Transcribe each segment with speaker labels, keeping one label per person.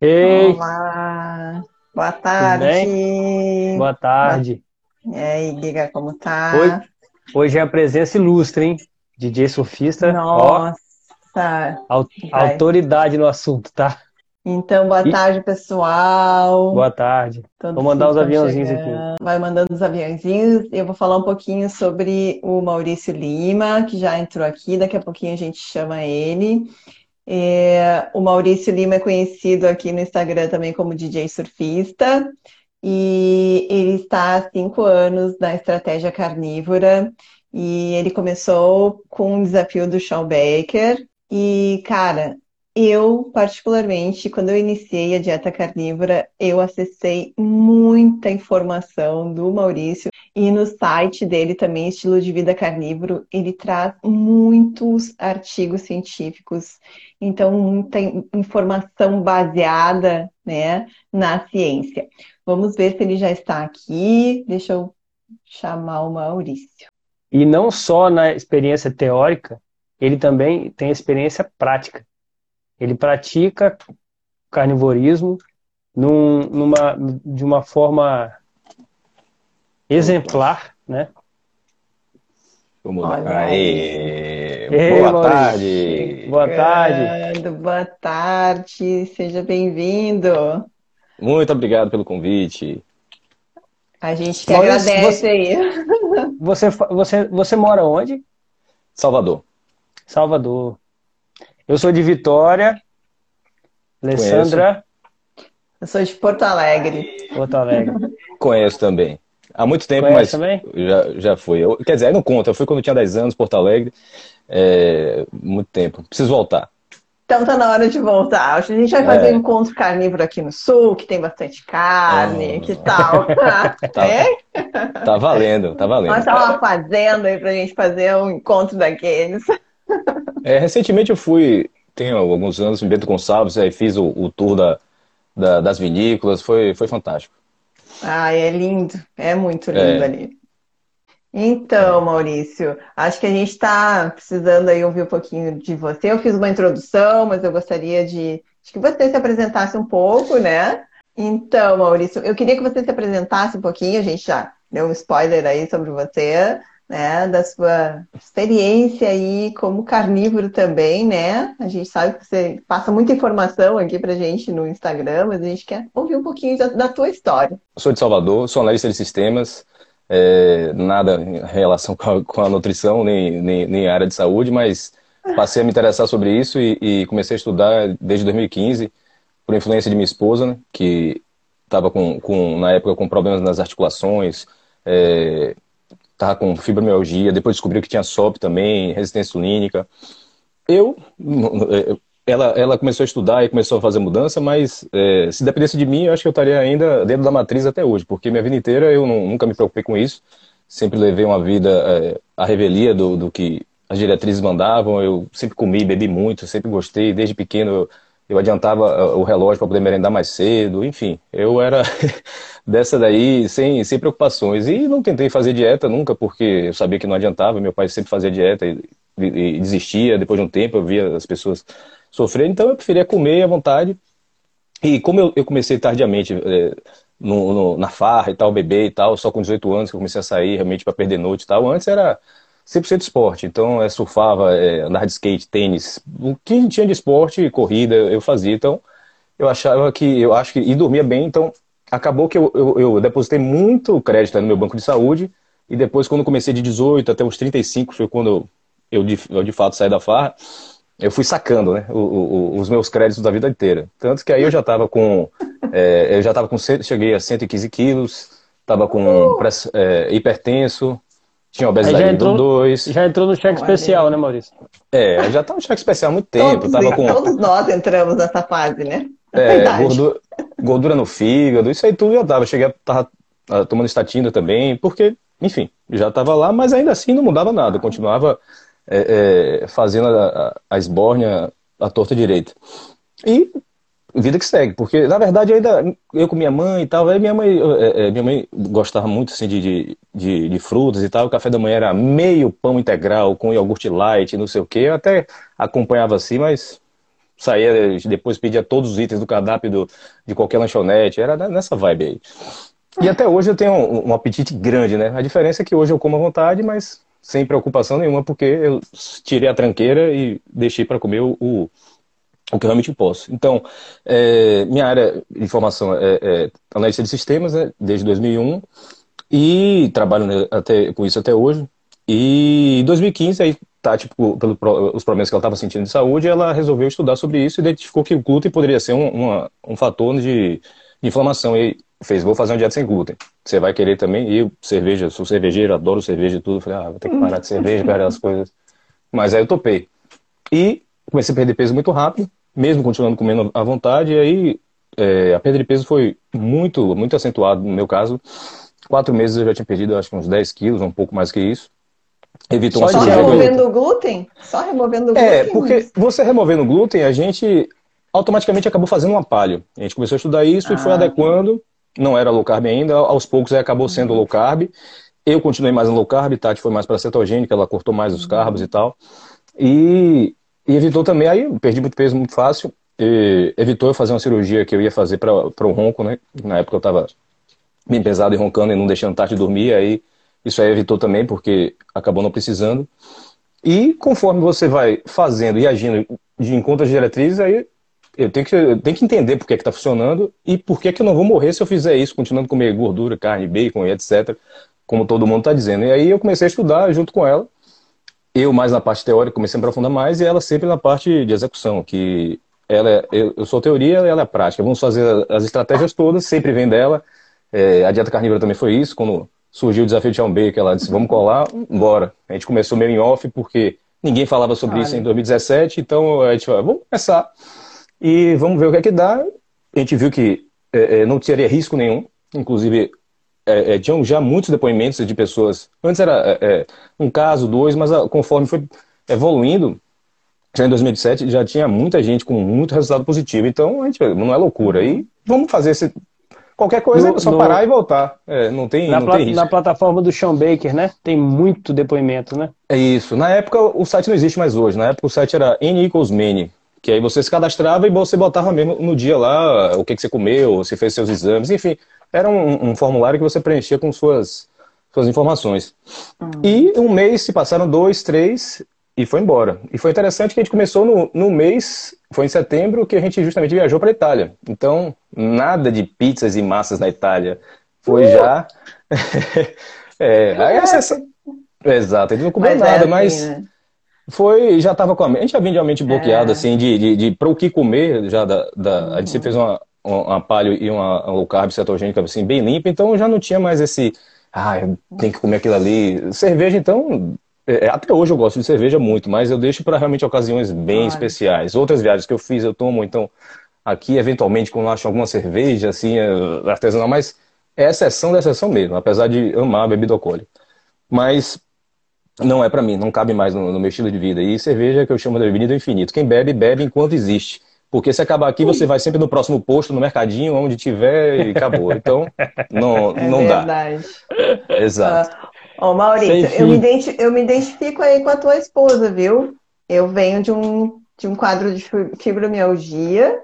Speaker 1: Ei,
Speaker 2: Olá, boa tarde.
Speaker 1: Boa tarde.
Speaker 2: E aí, Giga, como
Speaker 1: Hoje,
Speaker 2: tá?
Speaker 1: hoje é a presença ilustre, hein? DJ surfista, ó,
Speaker 2: Nossa, vai.
Speaker 1: autoridade no assunto, tá?
Speaker 2: Então, boa tarde, pessoal.
Speaker 1: boa tarde. Vou
Speaker 2: Todos que
Speaker 1: mandar os
Speaker 2: estão
Speaker 1: aviãozinhos aqui.
Speaker 2: chegando. Vai mandando os aviãozinhos. Eu vou falar um pouquinho sobre o Maurício Lima, que já entrou aqui. Daqui a pouquinho a gente chama ele. É, o Maurício Lima é conhecido aqui no Instagram também como DJ surfista. E ele está há cinco anos na estratégia carnívora. E ele começou com um desafio do Shawn Baker. E, cara, eu, particularmente, quando eu iniciei a dieta carnívora, eu acessei muita informação do Maurício e no site dele também, Estilo de Vida Carnívoro, ele traz muitos artigos científicos, então muita in- informação baseada, né, na ciência. Vamos ver se ele já está aqui. Deixa eu chamar o Maurício.
Speaker 1: E não só na experiência teórica, ele também tem experiência prática. Ele pratica carnivorismo num- numa, de uma forma exemplar, né?
Speaker 3: vamos lá. Aê,
Speaker 1: Ei,
Speaker 3: boa
Speaker 1: Maurício,
Speaker 3: tarde.
Speaker 1: boa tarde.
Speaker 2: Boa tarde, seja bem-vindo.
Speaker 3: Muito obrigado pelo convite.
Speaker 2: A gente que
Speaker 1: Maurício,
Speaker 2: agradece
Speaker 1: você,
Speaker 2: aí.
Speaker 1: você, você, você mora onde?
Speaker 3: Salvador,
Speaker 1: Salvador. Eu sou de Vitória,
Speaker 3: conheço,
Speaker 1: Alessandra,
Speaker 2: Eu sou de Porto Alegre.
Speaker 1: Porto Alegre.
Speaker 3: conheço também. Há muito tempo,
Speaker 1: Conhece
Speaker 3: mas
Speaker 1: também?
Speaker 3: já, já fui. Eu, quer dizer, aí não conta. Eu fui quando eu tinha 10 anos, Porto Alegre. É, muito tempo. Preciso voltar.
Speaker 2: Então tá na hora de voltar. A gente vai fazer um
Speaker 3: É,
Speaker 2: encontro carnívoro aqui no sul, que tem bastante carne, que tal?
Speaker 3: ah, tá,
Speaker 2: É?
Speaker 3: tá valendo, tá valendo.
Speaker 2: Nós estamos uma fazenda aí pra gente fazer um encontro daqueles.
Speaker 3: É, recentemente eu fui, tem alguns anos, em Bento Gonçalves, aí fiz o, o tour da, da- das vinícolas. Foi, foi fantástico.
Speaker 2: Ai, é lindo. É muito lindo
Speaker 3: É,
Speaker 2: ali. Então,
Speaker 3: é.
Speaker 2: Maurício, acho que a gente está precisando aí ouvir um pouquinho de você. Eu fiz uma introdução, mas eu gostaria de, de que você se apresentasse um pouco, né? Então, Maurício, eu queria que você se apresentasse um pouquinho. A gente já deu um spoiler aí sobre você, né? Da sua experiência aí como carnívoro também, né? A gente sabe que você passa muita informação aqui pra gente no Instagram, mas a gente quer ouvir um pouquinho da, da tua história.
Speaker 3: Eu sou de Salvador, sou analista de sistemas, é, nada em relação com a, com a nutrição, nem, nem, nem área de saúde, mas passei a me interessar sobre isso e, e comecei a estudar desde 2015, por influência de minha esposa, né, que estava com, com, na época com problemas nas articulações, estava com fibromialgia, depois descobriu que tinha SOP também, resistência insulínica. Eu, ela, ela começou a estudar e começou a fazer mudança, mas é, se dependesse de mim, eu acho que eu estaria ainda dentro da matriz até hoje, porque minha vida inteira eu não- nunca me preocupei com isso, sempre levei uma vida é, à revelia do, do que as diretrizes mandavam, eu sempre comi, bebi muito, sempre gostei, desde pequeno eu, eu adiantava é, o relógio para poder merendar mais cedo, enfim, eu era dessa daí sem, sem preocupações, e não tentei fazer dieta nunca, porque eu sabia que não adiantava, meu pai sempre fazia dieta e, e- e desistia, depois de um tempo eu via as pessoas sofrendo, então eu preferia comer à vontade. E como eu, eu comecei tardiamente é, no- no- na farra e tal, beber e tal, só com 18 anos que eu comecei a sair realmente para perder noite e tal, antes era 100% esporte, então é, surfava, é, andar de skate, tênis, o que tinha de esporte, corrida, eu fazia, então eu achava que, eu acho que, e dormia bem, então acabou que eu, eu, eu depositei muito crédito no meu banco de saúde, e depois quando comecei de 18 até os 35, foi quando eu, eu, de, eu de fato saí da farra, eu fui sacando, né, o- o- os meus créditos da vida inteira. Tanto que aí eu já estava com, é, eu já estava com, cheguei a 115 quilos, estava com press- é, hipertenso, tinha
Speaker 1: Aí
Speaker 3: obesidade
Speaker 1: já
Speaker 3: nível
Speaker 1: entrou,
Speaker 3: 2,
Speaker 1: já entrou no cheque
Speaker 2: Olha
Speaker 1: especial, né. Maurício?
Speaker 3: é, já estava no cheque especial há muito tempo,
Speaker 2: Todos,
Speaker 3: estava com
Speaker 2: todos nós entramos nessa fase, né? É
Speaker 3: é, gordura, gordura no fígado, isso aí tudo já tava. Cheguei a tava, ah, tomando estatina também, porque, enfim, já estava lá, mas ainda assim não mudava nada, continuava é, é, fazendo a, a, a esbórnia à torta direita. E vida que segue, porque na verdade eu ainda eu com minha mãe e tal, minha mãe, é, é, minha mãe gostava muito assim de, de, de, de frutas e tal, o café da manhã era meio pão integral com iogurte light, não sei o que, eu até acompanhava assim, mas saía, depois pedia todos os itens do cardápio do, de qualquer lanchonete, era nessa vibe aí. E até hoje eu tenho um, um apetite grande, né? A diferença é que hoje eu como à vontade, mas sem preocupação nenhuma, porque eu tirei a tranqueira e deixei para comer o, o, o, que eu realmente posso. Então, é, minha área de formação é, é analista de sistemas, né, desde 2001, e trabalho né, até, com isso até hoje. E em 2015, aí, tá, tipo, pelos problemas que ela estava sentindo de saúde, ela resolveu estudar sobre isso e identificou que o glúten poderia ser um, uma, um fator de, de inflamação. E fez, vou fazer uma dieta sem glúten. Você vai querer também? E eu, cerveja, sou cervejeiro, adoro cerveja e tudo. Falei, ah, vou ter que parar de cerveja, para as coisas. Mas aí eu topei. E comecei a perder peso muito rápido, mesmo continuando comendo à vontade. E aí é, a perda de peso foi muito, muito acentuado no meu caso. Quatro meses eu já tinha perdido, acho que uns 10 quilos, um pouco mais que isso.
Speaker 2: Evitou uma Só removendo o glúten? Só removendo o
Speaker 3: é, glúten? É, porque você removendo o glúten, a gente automaticamente acabou fazendo um apalho. A gente começou a estudar isso ah, e foi ah, adequando não era low carb ainda, aos poucos aí acabou sendo low carb. Eu continuei mais no low carb, Tati foi mais para cetogênica, ela cortou mais os carbos e tal. E, e, evitou também, aí perdi muito peso muito fácil, evitou eu fazer uma cirurgia que eu ia fazer para o ronco, né? Na época eu estava bem pesado e roncando e não deixando Tati dormir, aí isso aí evitou também, porque acabou não precisando. E conforme você vai fazendo e agindo de encontro de diretrizes, aí eu tenho que, eu tenho que entender por que está funcionando e por que, que eu não vou morrer se eu fizer isso, continuando a comer gordura, carne, bacon e etc., como todo mundo está dizendo. E aí eu comecei a estudar junto com ela, eu mais na parte teórica, comecei a aprofundar mais, e ela sempre na parte de execução, que ela é, eu, eu sou teoria, ela é prática. Vamos fazer as estratégias todas, sempre vem dela. É, a dieta carnívora também foi isso, quando surgiu o desafio de Chão que ela disse, vamos colar, bora. A gente começou meio em off, porque ninguém falava sobre Olha. isso em 2017, então a gente falou, vamos começar e vamos ver o que é que dá. A gente viu que é, é, não teria risco nenhum, inclusive é, é tinham já muitos depoimentos de pessoas. Antes era é, é, um caso, dois, mas a, conforme foi evoluindo, já em 2017 já tinha muita gente com muito resultado positivo. Então a gente não é loucura. E vamos fazer esse. Qualquer coisa no, é só no... parar e voltar. não tem,
Speaker 1: na,
Speaker 3: não tem risco.
Speaker 1: na plataforma do Sean Baker, né? Tem muito depoimento, né?
Speaker 3: É isso. Na época o site não existe mais hoje. Na época o site era N equals many. Que aí você se cadastrava e você botava mesmo no dia lá o que, que você comeu, se fez seus exames, enfim. Era um, um formulário que você preenchia com suas, suas informações. Uhum. E um mês se passaram dois, três e foi embora. E foi interessante que a gente começou no, no mês, foi em setembro, que a gente justamente viajou para a Itália. Então, nada de pizzas e massas na Itália. Foi uh! já. é, aí essa... Exato, a gente não comeu mas nada, é assim, mas. Né? Foi, já estava com a mente, a gente já vinha de a mente bloqueada, é. assim, de, de, de para o que comer, já da, da uhum. a gente fez uma, uma palio e uma, uma low carb cetogênica, assim, bem limpa, então já não tinha mais esse, ah, tem que comer aquilo ali. Cerveja, então, é, é, até hoje eu gosto de cerveja muito, mas eu deixo para realmente ocasiões bem claro. especiais. Outras viagens que eu fiz, eu tomo, então, aqui, eventualmente, quando eu acho alguma cerveja, assim, é, artesanal, mas é exceção da exceção mesmo, apesar de amar a bebida alcoólica. Mas não é para mim, não cabe mais no, no, meu estilo de vida. E cerveja é que eu chamo de bebida infinito. Quem bebe, bebe enquanto existe. Porque se acabar aqui, você vai sempre no próximo posto, no mercadinho, onde tiver e acabou. Então, não, é não
Speaker 2: verdade.
Speaker 3: dá. Exato.
Speaker 2: Ó, oh, Maurício, eu me, eu me identifico aí com a tua esposa, viu? Eu venho de um, de um quadro de fibromialgia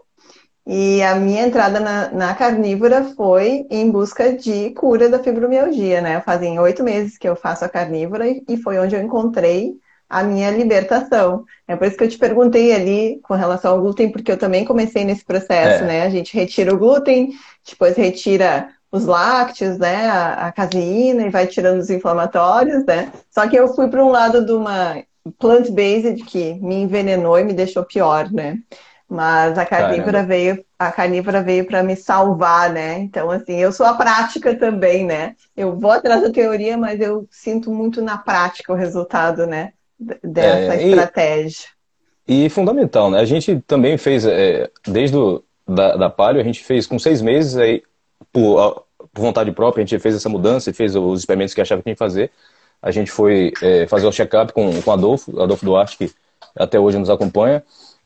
Speaker 2: e a minha entrada na, na, carnívora foi em busca de cura da fibromialgia, né? Fazem oito meses que eu faço a carnívora e foi onde eu encontrei a minha libertação. É por isso que eu te perguntei ali com relação ao glúten, porque eu também comecei nesse processo, é. né? A gente retira o glúten, depois retira os lácteos, né? A, a caseína e vai tirando os inflamatórios, né? Só que eu fui para um lado de uma plant-based que me envenenou e me deixou pior, né? Mas a carnívora veio, a carnívora veio para me salvar, né? Então, assim, eu sou a prática também, né? Eu vou atrás da teoria, mas eu sinto muito na prática o resultado, né? Dessa é, estratégia.
Speaker 3: E, fundamental, né? A gente também fez, é, desde o, da, da Palio, a gente fez com seis meses, aí, por, por vontade própria, a gente fez essa mudança e fez os experimentos que achava que tinha que fazer. A gente foi é, fazer o check-up com, com Adolfo, Adolfo Duarte, que até hoje nos acompanha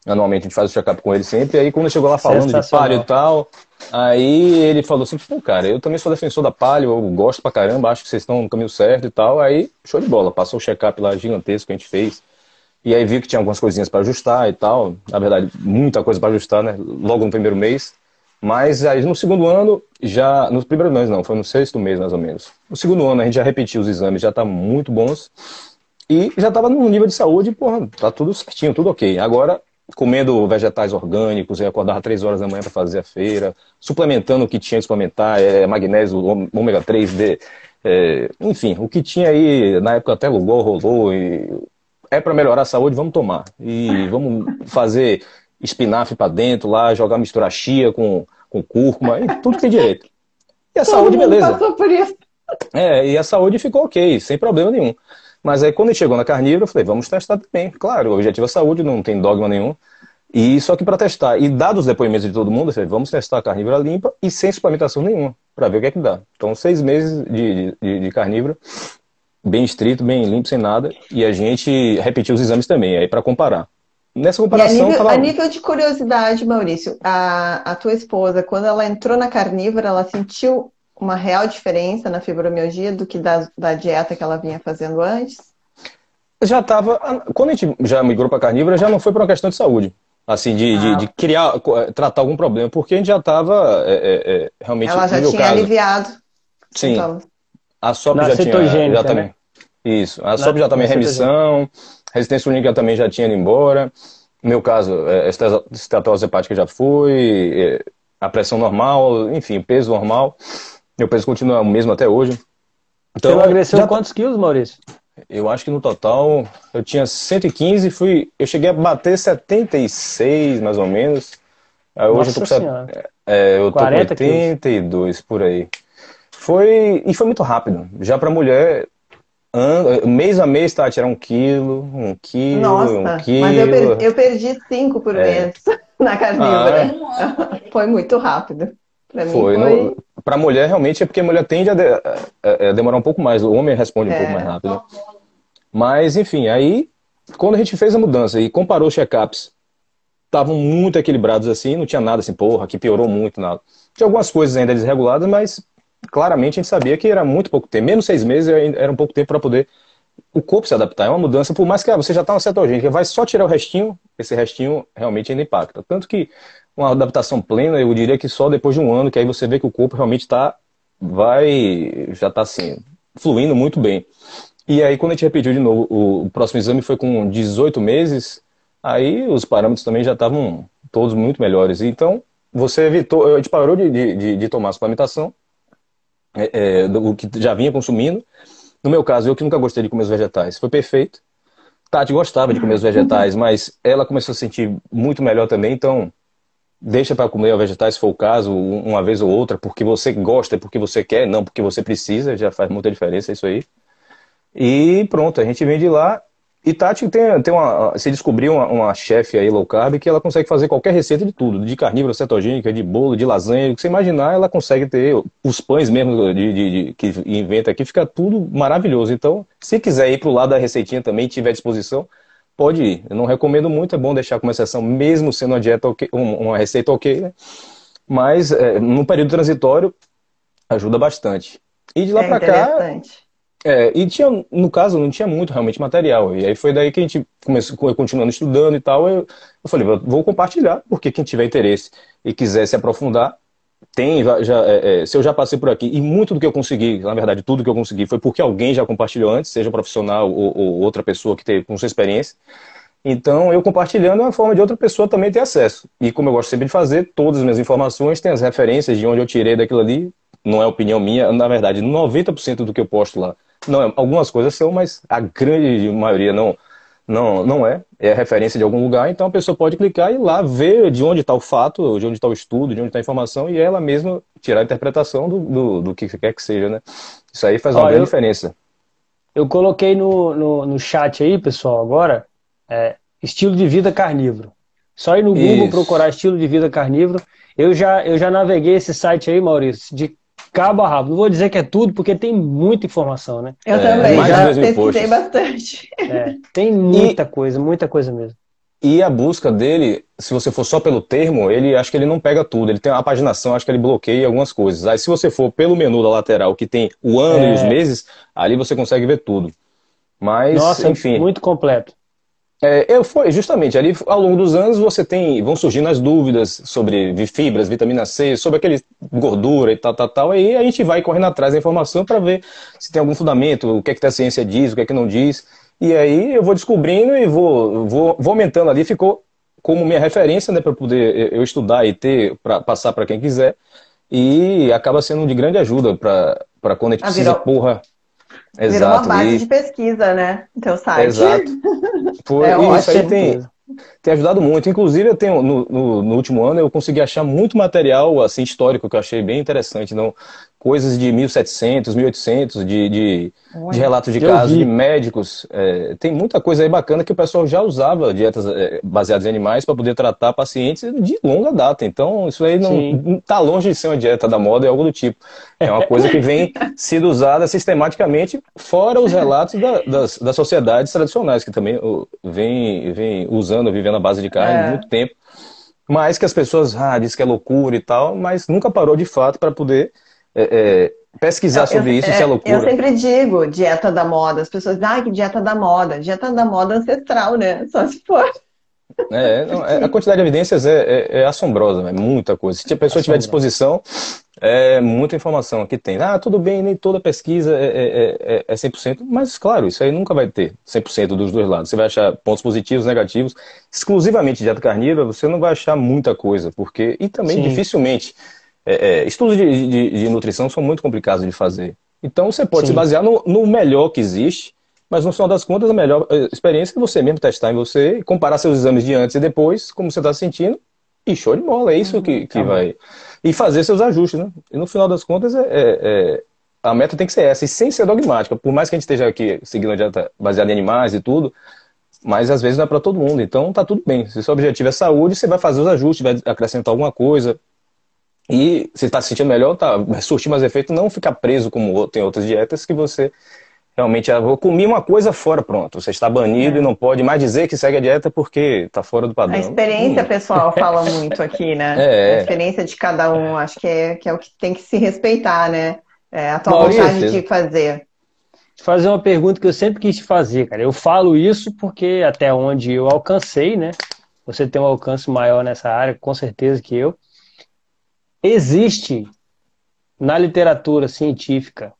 Speaker 3: anualmente a gente faz o check-up com ele sempre. E aí, quando chegou lá falando de palio e tal, aí ele falou assim: pô, cara, eu também sou defensor da palio, eu gosto pra caramba, acho que vocês estão no caminho certo e tal. Aí, show de bola, passou o check-up lá gigantesco que a gente fez. E aí vi que tinha algumas coisinhas para ajustar e tal. Na verdade, muita coisa para ajustar, né? Logo no primeiro mês. Mas aí no segundo ano, já. No primeiro mês não, foi no sexto mês mais ou menos. No segundo ano a gente já repetiu os exames, já tá muito bons. E já estava num nível de saúde, porra, tá tudo certinho, tudo ok. Agora, comendo vegetais orgânicos, eu acordava três horas da manhã para fazer a feira, suplementando o que tinha de suplementar, é, magnésio, ômega 3D, é, enfim, o que tinha aí, na época até Lugol rolou, e é para melhorar a saúde, vamos tomar. E vamos fazer espinafre para dentro lá, jogar misturar chia com, com cúrcuma, e tudo que tem direito. E a Todo saúde, beleza. É, e a saúde ficou ok, sem problema nenhum. Mas aí quando ele chegou na carnívora, eu falei, vamos testar também. Claro, o objetivo é saúde, não tem dogma nenhum. E só que para testar, e dados os depoimentos de todo mundo, eu falei, vamos testar a carnívora limpa e sem suplementação nenhuma, para ver o que é que dá. Então, seis meses de, de, de carnívora, bem estrito, bem limpo, sem nada, e a gente repetiu os exames também, aí para comparar. Nessa comparação.
Speaker 2: A nível, tava... a nível, de curiosidade, Maurício, a, a tua esposa, quando ela entrou na carnívora, ela sentiu uma real diferença na fibromialgia do que da, da dieta que ela vinha fazendo antes?
Speaker 3: Já estava. Quando a gente já migrou para carnívora, já não foi por uma questão de saúde. Assim, de, ah. de, de, criar, tratar algum problema, porque a gente já estava é, é, é, realmente.
Speaker 2: Ela já tinha caso, aliviado.
Speaker 3: Sim. Então. A SOP já tinha. Já também, né? Isso. A SOP já também remissão, resistência única também já tinha ido embora. No meu caso, é, estatose hepática já foi, é, a pressão normal, enfim, peso normal. Meu peso continua o mesmo até hoje.
Speaker 1: Então, Você emagreceu já... quantos quilos, Maurício?
Speaker 3: Eu acho que no total eu tinha 115, fui, eu cheguei a bater 76 mais ou menos. Hoje Nossa eu tô com, é, eu tô com 82 quilos. por aí. Foi e foi muito rápido. Já para mulher, mês a mês tá tirar um quilo, um quilo, Nossa, um quilo. Mas
Speaker 2: eu, perdi, eu perdi cinco por é. mês na carnívora. Ah, é. Foi muito rápido.
Speaker 3: Pra foi. foi... Para mulher, realmente, é porque a mulher tende a, de, a, a, demorar um pouco mais. O homem responde é. um pouco mais rápido. Mas, enfim, aí, quando a gente fez a mudança e comparou os check-ups, estavam muito equilibrados assim, não tinha nada assim, porra, que piorou muito, nada. Tinha algumas coisas ainda desreguladas, mas claramente a gente sabia que era muito pouco tempo. Menos seis meses era um pouco tempo para poder o corpo se adaptar. É uma mudança, por mais que ah, você já está na cetogênica, vai só tirar o restinho, esse restinho realmente ainda impacta. Tanto que uma adaptação plena, eu diria que só depois de um ano, que aí você vê que o corpo realmente está, vai, já está assim, fluindo muito bem. E aí, quando a gente repetiu de novo, o, próximo exame foi com 18 meses, aí os parâmetros também já estavam todos muito melhores. Então, você evitou, a gente parou de, de, de tomar suplementação, é, é, do que já vinha consumindo. No meu caso, eu que nunca gostei de comer os vegetais, foi perfeito. Tati gostava de comer os vegetais, mas ela começou a sentir muito melhor também, então deixa para comer vegetais se for o caso, uma vez ou outra, porque você gosta, porque você quer, não porque você precisa, já faz muita diferença isso aí. E pronto, a gente vem de lá. E Tati tem, tem uma. Se descobriu uma, uma chefe aí low carb que ela consegue fazer qualquer receita de tudo, de carnívoro, cetogênica, de bolo, de lasanha, o que você imaginar, ela consegue ter os pães mesmo de, de, de que inventa aqui, fica tudo maravilhoso. Então, se quiser ir para o lado da receitinha também, tiver disposição, pode ir. Eu não recomendo muito, é bom deixar como exceção, mesmo sendo uma dieta okay, uma receita ok, né? Mas é, no período transitório ajuda bastante. E de lá é para cá. É, e tinha, no caso, não tinha muito realmente material. E aí foi daí que a gente começou, continuando estudando e tal. Eu, eu falei, vou compartilhar, porque quem tiver interesse e quiser se aprofundar, tem, já, é, é, se eu já passei por aqui, e muito do que eu consegui, na verdade, tudo que eu consegui foi porque alguém já compartilhou antes, seja profissional ou, ou outra pessoa que teve com sua experiência. Então, eu compartilhando é uma forma de outra pessoa também ter acesso. E como eu gosto sempre de fazer, todas as minhas informações têm as referências de onde eu tirei daquilo ali. Não é opinião minha, na verdade, 90% do que eu posto lá. Não, algumas coisas são, mas a grande maioria não não, não é. É referência de algum lugar, então a pessoa pode clicar e ir lá ver de onde está o fato, de onde está o estudo, de onde está a informação, e ela mesma tirar a interpretação do, do, do que quer que seja, né? Isso aí faz uma grande eu, diferença.
Speaker 1: Eu coloquei no, no, no, chat aí, pessoal, agora, é, estilo de vida carnívoro. Só ir no Google Isso. procurar estilo de vida carnívoro. Eu já, eu já naveguei esse site aí, Maurício, de cabo a rabo. Não vou dizer que é tudo, porque tem muita informação, né?
Speaker 2: Eu é, também, já pesquisei bastante.
Speaker 1: É, tem muita e, coisa, muita coisa mesmo.
Speaker 3: E a busca dele, se você for só pelo termo, ele acho que ele não pega tudo. Ele tem a paginação, acho que ele bloqueia algumas coisas. Aí se você for pelo menu da lateral, que tem o ano é. e os meses, ali você consegue ver tudo. Mas,
Speaker 1: Nossa,
Speaker 3: enfim.
Speaker 1: Muito completo.
Speaker 3: É, eu foi justamente ali ao longo dos anos você tem vão surgindo as dúvidas sobre fibras, vitamina C, sobre aquele gordura e tal, tal, tal. Aí a gente vai correndo atrás da informação para ver se tem algum fundamento, o que é que a ciência diz, o que é que não diz. E aí eu vou descobrindo e vou, vou, vou aumentando ali. Ficou como minha referência, né, para poder eu estudar e ter para passar para quem quiser. E acaba sendo de grande ajuda para quando a gente ah, precisa, virou, porra.
Speaker 2: Exato. Virou uma base e... de pesquisa, né? Teu site.
Speaker 3: Exato. Foi, é, isso aí tem, tem ajudado muito. Inclusive, eu tenho, no, no, no, último ano, eu consegui achar muito material assim histórico que eu achei bem interessante. Não, coisas de 1700, 1800, de, de, de relatos de casos de médicos. É, tem muita coisa aí bacana que o pessoal já usava dietas é, baseadas em animais para poder tratar pacientes de longa data. Então, isso aí não está longe de ser uma dieta da moda, é algo do tipo. É uma coisa que vem sendo usada sistematicamente, fora os relatos da, das, das sociedades tradicionais, que também vem, vem usando, vivendo a base de carne há é. muito tempo. Mas que as pessoas ah, dizem que é loucura e tal, mas nunca parou de fato para poder é, é, pesquisar sobre eu, isso, é, isso é loucura.
Speaker 2: Eu sempre digo dieta da moda. As pessoas dizem, ah, que dieta da moda. Dieta da moda ancestral, né? Só se for.
Speaker 3: É, não, é, a quantidade de evidências é, é, é assombrosa, é muita coisa. Se a pessoa tiver disposição, é muita informação que tem. Ah, tudo bem, nem toda pesquisa é, é, é 100%, mas claro, isso aí nunca vai ter 100% dos dois lados. Você vai achar pontos positivos, negativos. Exclusivamente dieta carnívora, você não vai achar muita coisa, porque e também Sim. dificilmente é, é, estudos de, de, de, nutrição são muito complicados de fazer. Então você pode Sim. se basear no, no, melhor que existe, mas no final das contas a melhor é, experiência é você mesmo testar em você, comparar seus exames de antes e depois, como você está se sentindo, e show de bola, é isso que, que tá vai. E fazer seus ajustes, né? E no final das contas é, é, é, a meta tem que ser essa, e sem ser dogmática. Por mais que a gente esteja aqui seguindo a dieta baseada em animais e tudo, mas às vezes não é para todo mundo. Então tá tudo bem. Se o seu objetivo é saúde, você vai fazer os ajustes, vai acrescentar alguma coisa, e se está se sentindo melhor, tá, surtir mais efeito, não ficar preso como tem outras dietas que você realmente, ah, vou comer uma coisa fora, pronto. Você está banido é. e não pode mais dizer que segue a dieta porque está fora do padrão.
Speaker 2: A experiência hum. pessoal fala muito aqui, né? É. A experiência de cada um, acho que é, que é o que tem que se respeitar, né? É a tua Maurício, vontade de fazer.
Speaker 1: Fazer uma pergunta que eu sempre quis te fazer, cara. Eu falo isso porque até onde eu alcancei, né? Você tem um alcance maior nessa área, com certeza que eu. Existe na literatura científica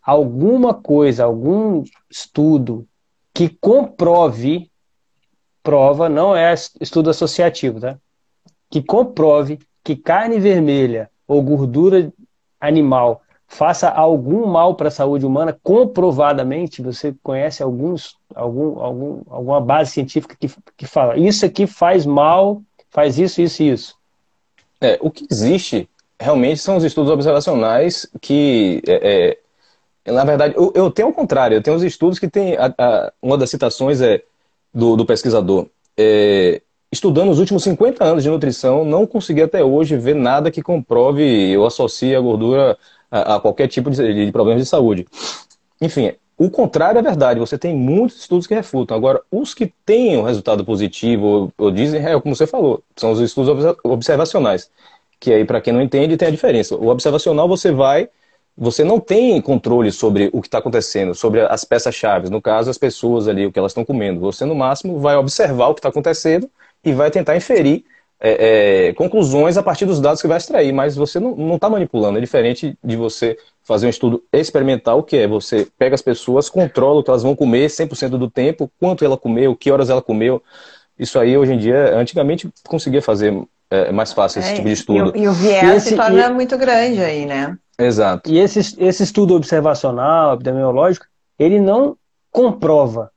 Speaker 1: alguma coisa, algum estudo que comprove, prova, não é estudo associativo, tá? Que comprove que carne vermelha ou gordura animal faça algum mal para a saúde humana, comprovadamente, você conhece alguns, algum, algum, alguma base científica que, que fala isso aqui faz mal, faz isso, isso e isso.
Speaker 3: É, o que existe realmente são os estudos observacionais que, é, é, na verdade, eu, eu, tenho o contrário, eu tenho os estudos que tem, a, a, uma das citações é do, do pesquisador, é, estudando os últimos 50 anos de nutrição, não consegui até hoje ver nada que comprove ou associe a gordura a, a qualquer tipo de, de problemas de saúde. Enfim, o contrário é verdade, você tem muitos estudos que refutam. Agora, os que têm um resultado positivo, ou, dizem, é como você falou, são os estudos observacionais. Que aí, para quem não entende, tem a diferença. O observacional, você vai, você não tem controle sobre o que está acontecendo, sobre as peças-chave, no caso, as pessoas ali, o que elas estão comendo. Você, no máximo, vai observar o que está acontecendo e vai tentar inferir é, é, conclusões a partir dos dados que vai extrair, mas você não está manipulando. É diferente de você fazer um estudo experimental, que é você pega as pessoas, controla o que elas vão comer 100% do tempo, quanto ela comeu, que horas ela comeu. Isso aí, hoje em dia, antigamente conseguia fazer é mais fácil esse é, tipo de estudo.
Speaker 2: E, e o viés e esse, se torna e... muito grande aí, né?
Speaker 3: Exato.
Speaker 1: E esse, esse estudo observacional, epidemiológico, ele não comprova.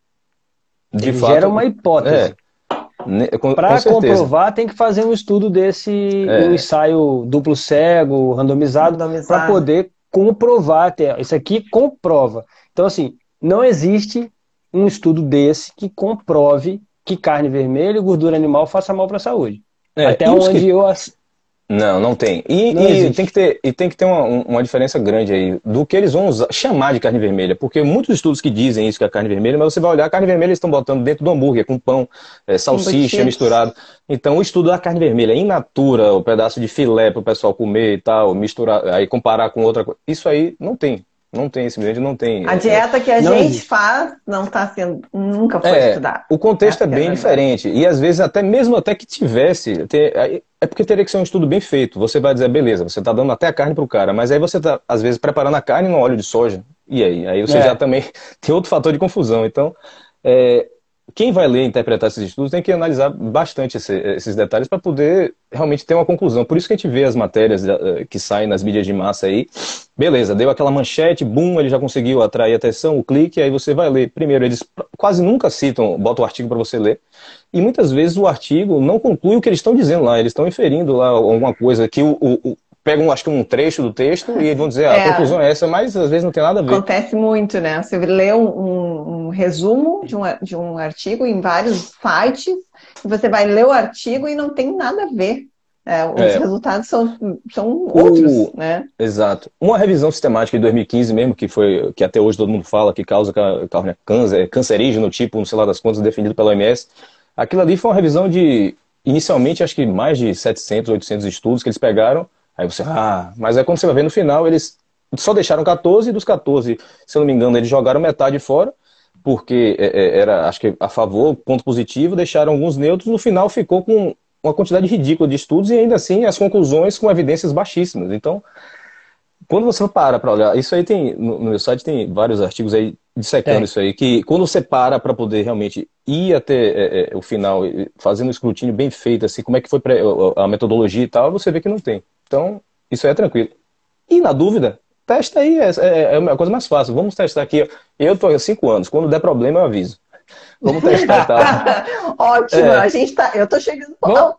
Speaker 1: De ele fato, gera uma hipótese. É. Para comprovar, tem que fazer um estudo desse, é. um ensaio duplo cego, randomizado, randomizado. para poder comprovar. Isso aqui comprova. Então, assim, não existe um estudo desse que comprove que carne vermelha e gordura animal faça mal para a saúde. É, Até onde que... eu
Speaker 3: não, não tem. E, não e tem que ter, e tem que ter uma, uma diferença grande aí do que eles vão usar, chamar de carne vermelha. Porque muitos estudos que dizem isso que é carne vermelha, mas você vai olhar, a carne vermelha eles estão botando dentro do hambúrguer, com pão, é, salsicha misturado. Então, o estudo da carne vermelha, in natura, o pedaço de filé para o pessoal comer e tal, misturar, aí comparar com outra coisa, isso aí não tem. Não tem, simplesmente não tem.
Speaker 2: A dieta que a gente existe. faz não está sendo, nunca foi é, estudada.
Speaker 3: O contexto é, é bem é diferente. E às vezes, até mesmo até que tivesse, ter, é porque teria que ser um estudo bem feito. Você vai dizer, beleza, você está dando até a carne para o cara, mas aí você está, às vezes, preparando a carne no óleo de soja. E aí? Aí você é. já também tem outro fator de confusão. Então, é, quem vai ler e interpretar esses estudos tem que analisar bastante esse, esses detalhes para poder realmente ter uma conclusão. Por isso que a gente vê as matérias eh, que saem nas mídias de massa aí. Beleza, deu aquela manchete, boom, ele já conseguiu atrair atenção, o clique, aí você vai ler. Primeiro, eles quase nunca citam, botam o artigo para você ler. E muitas vezes o artigo não conclui o que eles estão dizendo lá, eles estão inferindo lá alguma coisa que o, o, pegam, acho que um trecho do texto e vão dizer, ah, é, a conclusão é essa, mas às vezes não tem nada a ver.
Speaker 2: Acontece muito, né? Você lê um, um, um resumo de um, de um artigo em vários sites, e você vai ler o artigo e não tem nada a ver. É, os é. resultados são, são outros, o... né?
Speaker 3: Exato. Uma revisão sistemática de 2015 mesmo, que foi que até hoje todo mundo fala que causa né, câncer, cancerígeno, tipo, não sei lá das contas, definido pela OMS. Aquilo ali foi uma revisão de, inicialmente, acho que mais de 700, 800 estudos que eles pegaram Aí você, ah, mas é quando você vai ver no final, eles só deixaram 14 e dos 14, se eu não me engano, eles jogaram metade fora, porque é, é, era, acho que a favor, ponto positivo, deixaram alguns neutros, no final ficou com uma quantidade ridícula de estudos e ainda assim as conclusões com evidências baixíssimas. Então, quando você para para olhar, isso aí tem, no, meu site tem vários artigos aí dissecando é. isso aí, que quando você para para poder realmente ir até é, é, o final, fazendo um escrutínio bem feito, assim, como é que foi a metodologia e tal, você vê que não tem. Então, isso aí é tranquilo. E na dúvida, testa aí, é, é, é a coisa mais fácil. Vamos testar aqui. Eu estou há cinco anos, quando der problema eu aviso. Vamos testar,
Speaker 2: tá? Ótimo, é. a gente tá. Eu estou chegando vamos,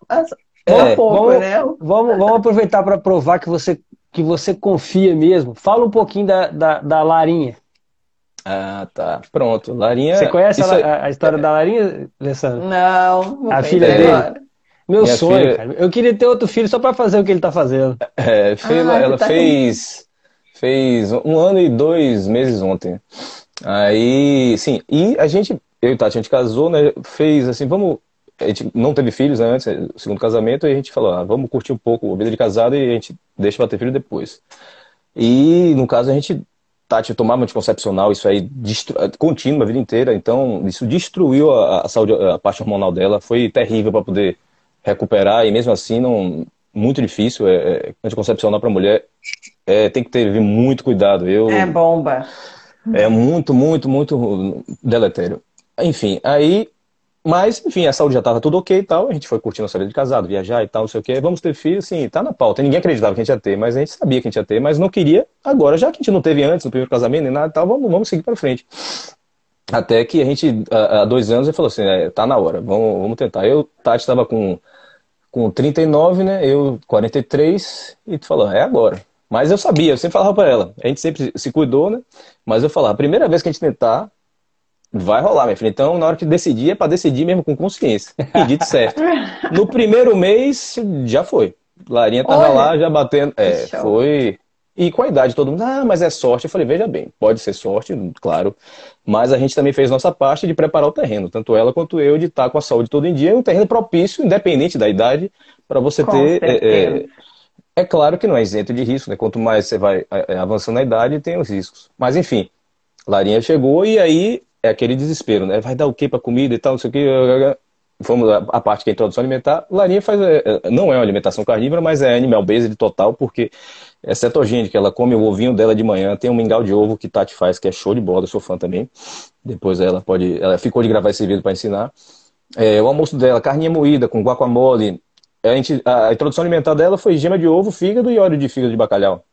Speaker 1: é, pouco, vamos, né? Vamos, vamos aproveitar para provar que você, que você confia mesmo. Fala um pouquinho da, da, da Larinha.
Speaker 3: Ah, tá. Pronto. Larinha.
Speaker 1: Você conhece a, a, história da Larinha, Alessandro?
Speaker 2: Não.
Speaker 1: não a filha dele. Meu Minha sonho, filha... cara. Eu queria ter outro filho só para fazer o que ele tá fazendo.
Speaker 3: É, ah, ela tá fez, fez um ano e dois meses ontem. Aí, sim, e a gente, eu e Tati, a gente casou, né? Fez assim, vamos. A gente não teve filhos né, antes, o segundo casamento, e a gente falou, ah, vamos curtir um pouco a vida de casado e a gente deixa pra ter filho depois. E, no caso, a gente Tati tomava anticoncepcional, isso aí destru... contínuo a vida inteira, então isso destruiu a, a saúde, a parte hormonal dela, foi terrível para poder recuperar, e mesmo assim, não, muito difícil. É, é, anticoncepcional para mulher é, tem que ter muito cuidado. Eu,
Speaker 2: é bomba.
Speaker 3: É muito, muito, muito deletério. Enfim, aí. Mas, enfim, a saúde já estava tudo ok e tal. A gente foi curtindo a vida de casado, viajar e tal, não sei o quê. Vamos ter filho, assim, tá na pauta. Ninguém acreditava que a gente ia ter, mas a gente sabia que a gente ia ter, mas não queria agora. Já que a gente não teve antes, no primeiro casamento, nem nada e tal, vamos, vamos seguir para frente. Até que a gente, há dois anos, ele falou assim: é, tá na hora, vamos, vamos tentar. Eu, Tati, estava com com 39, né? Eu 43 e tu falou, é agora. Mas eu sabia, eu sempre falava para ela. A gente sempre se cuidou, né? Mas eu falava, a primeira vez que a gente tentar, vai rolar, minha filha. Então, na hora que decidir, é para decidir mesmo com consciência. E dito certo. No primeiro mês, já foi. Larinha tava Olha, lá, já batendo. É, foi. E com a idade, todo mundo, ah, mas é sorte. Eu falei, veja bem, pode ser sorte, claro, mas a gente também fez nossa parte de preparar o terreno, tanto ela quanto eu, de estar com a saúde todo em dia, um terreno propício, independente da idade, para você com ter. É, é, é, claro que não é isento de risco, né? Quanto mais você vai é, é, avançando na idade, tem os riscos. Mas enfim, Larinha chegou e aí é aquele desespero, né? Vai dar o que para comida e tal, não sei o que. Vamos a parte que é a introdução alimentar. Larinha faz, não é uma alimentação carnívora, mas é animal based total, porque é cetogênica, ela come o ovinho dela de manhã, tem um mingau de ovo que Tati faz, que é show de bola, eu sou fã também. Depois ela pode. Ela ficou de gravar esse vídeo para ensinar. É, o almoço dela, carninha moída com guacamole. A, gente, a, introdução alimentar dela foi gema de ovo, fígado e óleo de fígado de bacalhau.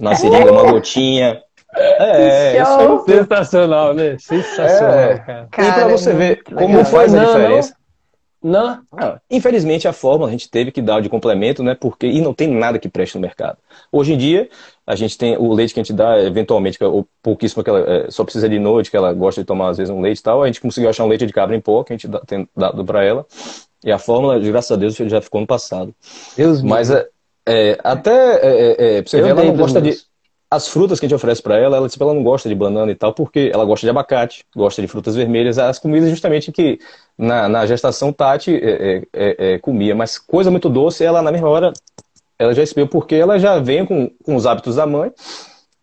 Speaker 3: Na seringa, uma gotinha.
Speaker 1: É, é isso é sensacional, né? Sensacional, é. cara.
Speaker 3: E para você ver como faz a diferença. Não. Ah, infelizmente a fórmula a gente teve que dar de complemento, né? Porque e não tem nada que preste no mercado. Hoje em dia a gente tem o leite que a gente dá eventualmente, que é o pouquíssimo que ela é, só precisa de noite, que ela gosta de tomar às vezes um leite e tal. A gente conseguiu achar um leite de cabra em pó que a gente dá, tem dado para ela. E a fórmula, graças a Deus, já ficou no passado. Deus Mas é, é, até é, é, pra você ver, ela não gosta de as frutas que a gente oferece para ela, ela, tipo, ela não gosta de banana e tal, porque ela gosta de abacate, gosta de frutas vermelhas, as comidas justamente que na, na gestação Tati é, é, é, é comia, mas coisa muito doce, ela na mesma hora, ela já espiou porque ela já vem com, com os hábitos da mãe,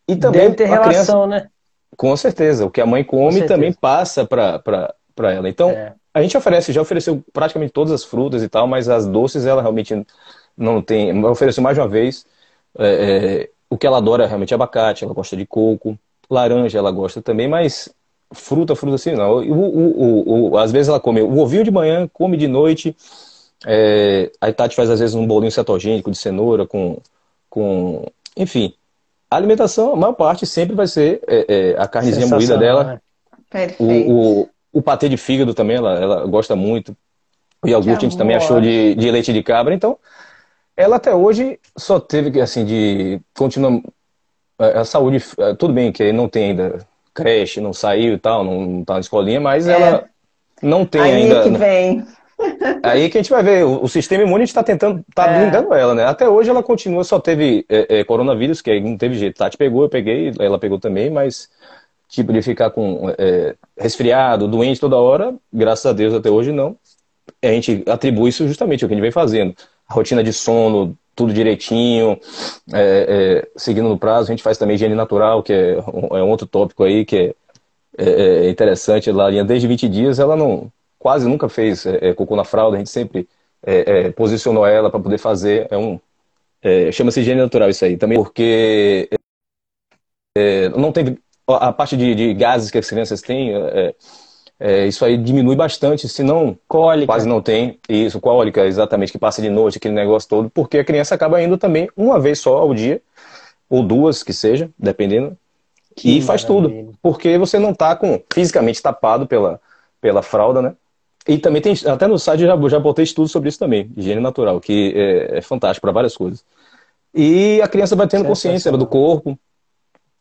Speaker 1: E também Deve ter relação, criança... né?
Speaker 3: Com certeza. O que a mãe come também passa para ela. Então, é. a gente oferece, já ofereceu praticamente todas as frutas e tal, mas as doces ela realmente não tem. Ofereceu mais uma vez. É, é, o que ela adora é realmente abacate, ela gosta de coco, laranja ela gosta também, mas fruta, fruta assim não. O, o, o, às vezes ela come o ovinho de manhã, come de noite. É, a Tati faz às vezes um bolinho cetogênico de cenoura com, com enfim, a alimentação, a maior parte sempre vai ser é, é, a carnezinha moída dela. Né? O, o, o patê de fígado também, ela, ela gosta muito. O iogurte a gente também achou de, de leite de cabra. Então, ela até hoje só teve que, assim, de. Continua. A saúde, tudo bem que não tem ainda creche, não saiu e tal, não tá na escolinha, mas é. ela não tem
Speaker 2: Aí
Speaker 3: ainda.
Speaker 2: Que vem.
Speaker 3: Aí que a gente vai ver, o, sistema imune está tentando, está é. blindando ela, né? Até hoje ela continua, só teve é, é, coronavírus, que aí não teve jeito. Tati pegou, eu peguei, ela pegou também, mas tipo de ficar com é, resfriado, doente toda hora, graças a Deus até hoje não. A gente atribui isso justamente ao que a gente vem fazendo. Rotina de sono, tudo direitinho, é, é, seguindo no prazo. A gente faz também higiene natural, que é um, é outro tópico aí que é, interessante. Lá, desde 20 dias, ela não quase nunca fez é, é, cocô na fralda, a gente sempre é, é posicionou ela para poder fazer. É um, é, Chama-se higiene natural isso aí também, porque é, não tem a parte de, de, gases que as crianças têm. Isso aí diminui bastante, se não cólica. quase não tem. Isso, cólica, exatamente, que passa de noite, aquele negócio todo, porque a criança acaba indo também uma vez só ao dia, ou duas que seja, dependendo, que e faz tudo. Porque você não está com fisicamente tapado pela, pela fralda, né? E também tem, até no site já, já botei estudo sobre isso também, higiene natural, que é, é fantástico para várias coisas. E a criança vai tendo consciência do corpo.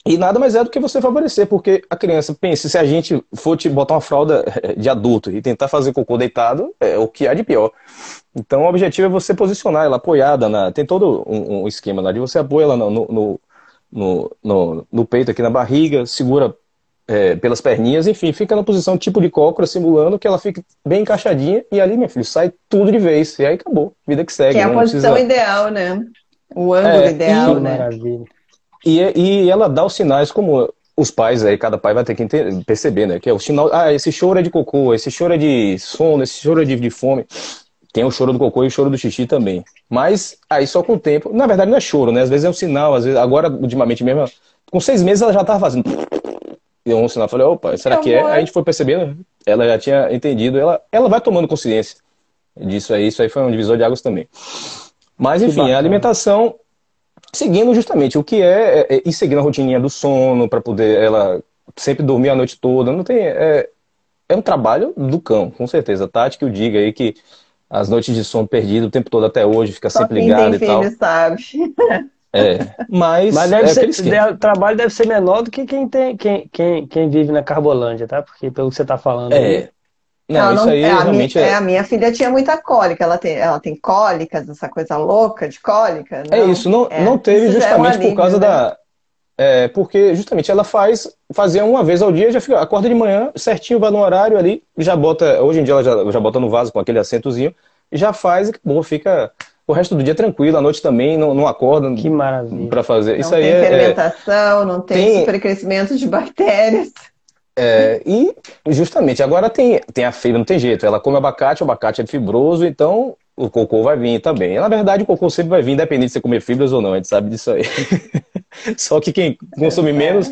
Speaker 3: E nada mais é do que você favorecer, porque a criança, pense, se a gente for te botar uma fralda eh, de adulto e tentar fazer cocô deitado, é o que há de pior. Então o objetivo é você posicionar ela apoiada, na, tem todo um, um esquema lá de você apoia ela no, no, no, no, no peito aqui na barriga, segura é, pelas perninhas, enfim, fica na posição tipo de cócora, simulando que ela fique bem encaixadinha e ali, minha filha, sai tudo de vez. E aí acabou, vida que segue.
Speaker 2: Que é a posição precisa... ideal, né? O ângulo é, ideal, né? Maravilha.
Speaker 3: E, e ela dá os sinais como os pais aí, cada pai vai ter que perceber, né? Que é o sinal, ah, esse choro é de cocô, esse choro é de sono, esse choro é de, de fome. Tem o choro do cocô e o choro do xixi também. Mas aí só com o tempo, na verdade não é choro, né? Às vezes é um sinal, às vezes, agora, ultimamente mesmo, com seis meses ela já tava fazendo deu um sinal, falei, opa, será que é? Aí a gente foi percebendo, ela já tinha entendido, ela, ela vai tomando consciência disso aí, isso aí foi um divisor de águas também. Mas, enfim, a alimentação, seguindo justamente o que é, é, é ir seguindo a rotininha do sono, para poder ela sempre dormir a noite toda, não tem, é, é um trabalho do cão, com certeza. Tati que o diga aí que as noites de sono perdido o tempo todo até hoje, fica Só sempre ligado e tal.
Speaker 2: sabe.
Speaker 3: É, mas,
Speaker 1: mas deve é ser, o trabalho deve ser menor do que quem, tem, quem, quem, quem vive na Carbolândia, tá? Porque pelo que você está falando.
Speaker 3: É. Aí, não, não, isso aí
Speaker 2: é,
Speaker 3: realmente
Speaker 2: a minha, é... A minha filha tinha muita cólica, ela tem, ela tem cólicas, essa coisa louca de cólica.
Speaker 3: Não, é isso, não, é, não teve isso justamente é um por causa né? da. É, porque justamente ela faz, fazia uma vez ao dia, já fica, acorda de manhã, certinho, vai no horário ali, já bota, hoje em dia ela já, já bota no vaso com aquele assentozinho, já faz e acabou, fica o resto do dia tranquilo, à noite também, não, não acorda
Speaker 1: que maravilha.
Speaker 3: para fazer.
Speaker 2: Não
Speaker 3: Isso
Speaker 2: tem
Speaker 3: aí
Speaker 2: é, é fermentação, é, não tem, tem supercrescimento de bactérias.
Speaker 3: É, e justamente, agora tem, tem a fibra, não tem jeito. Ela come abacate, o abacate é fibroso, então o cocô vai vir também. Na verdade, o cocô sempre vai vir, independente de você comer fibras ou não, a gente sabe disso aí. Só que quem consome menos,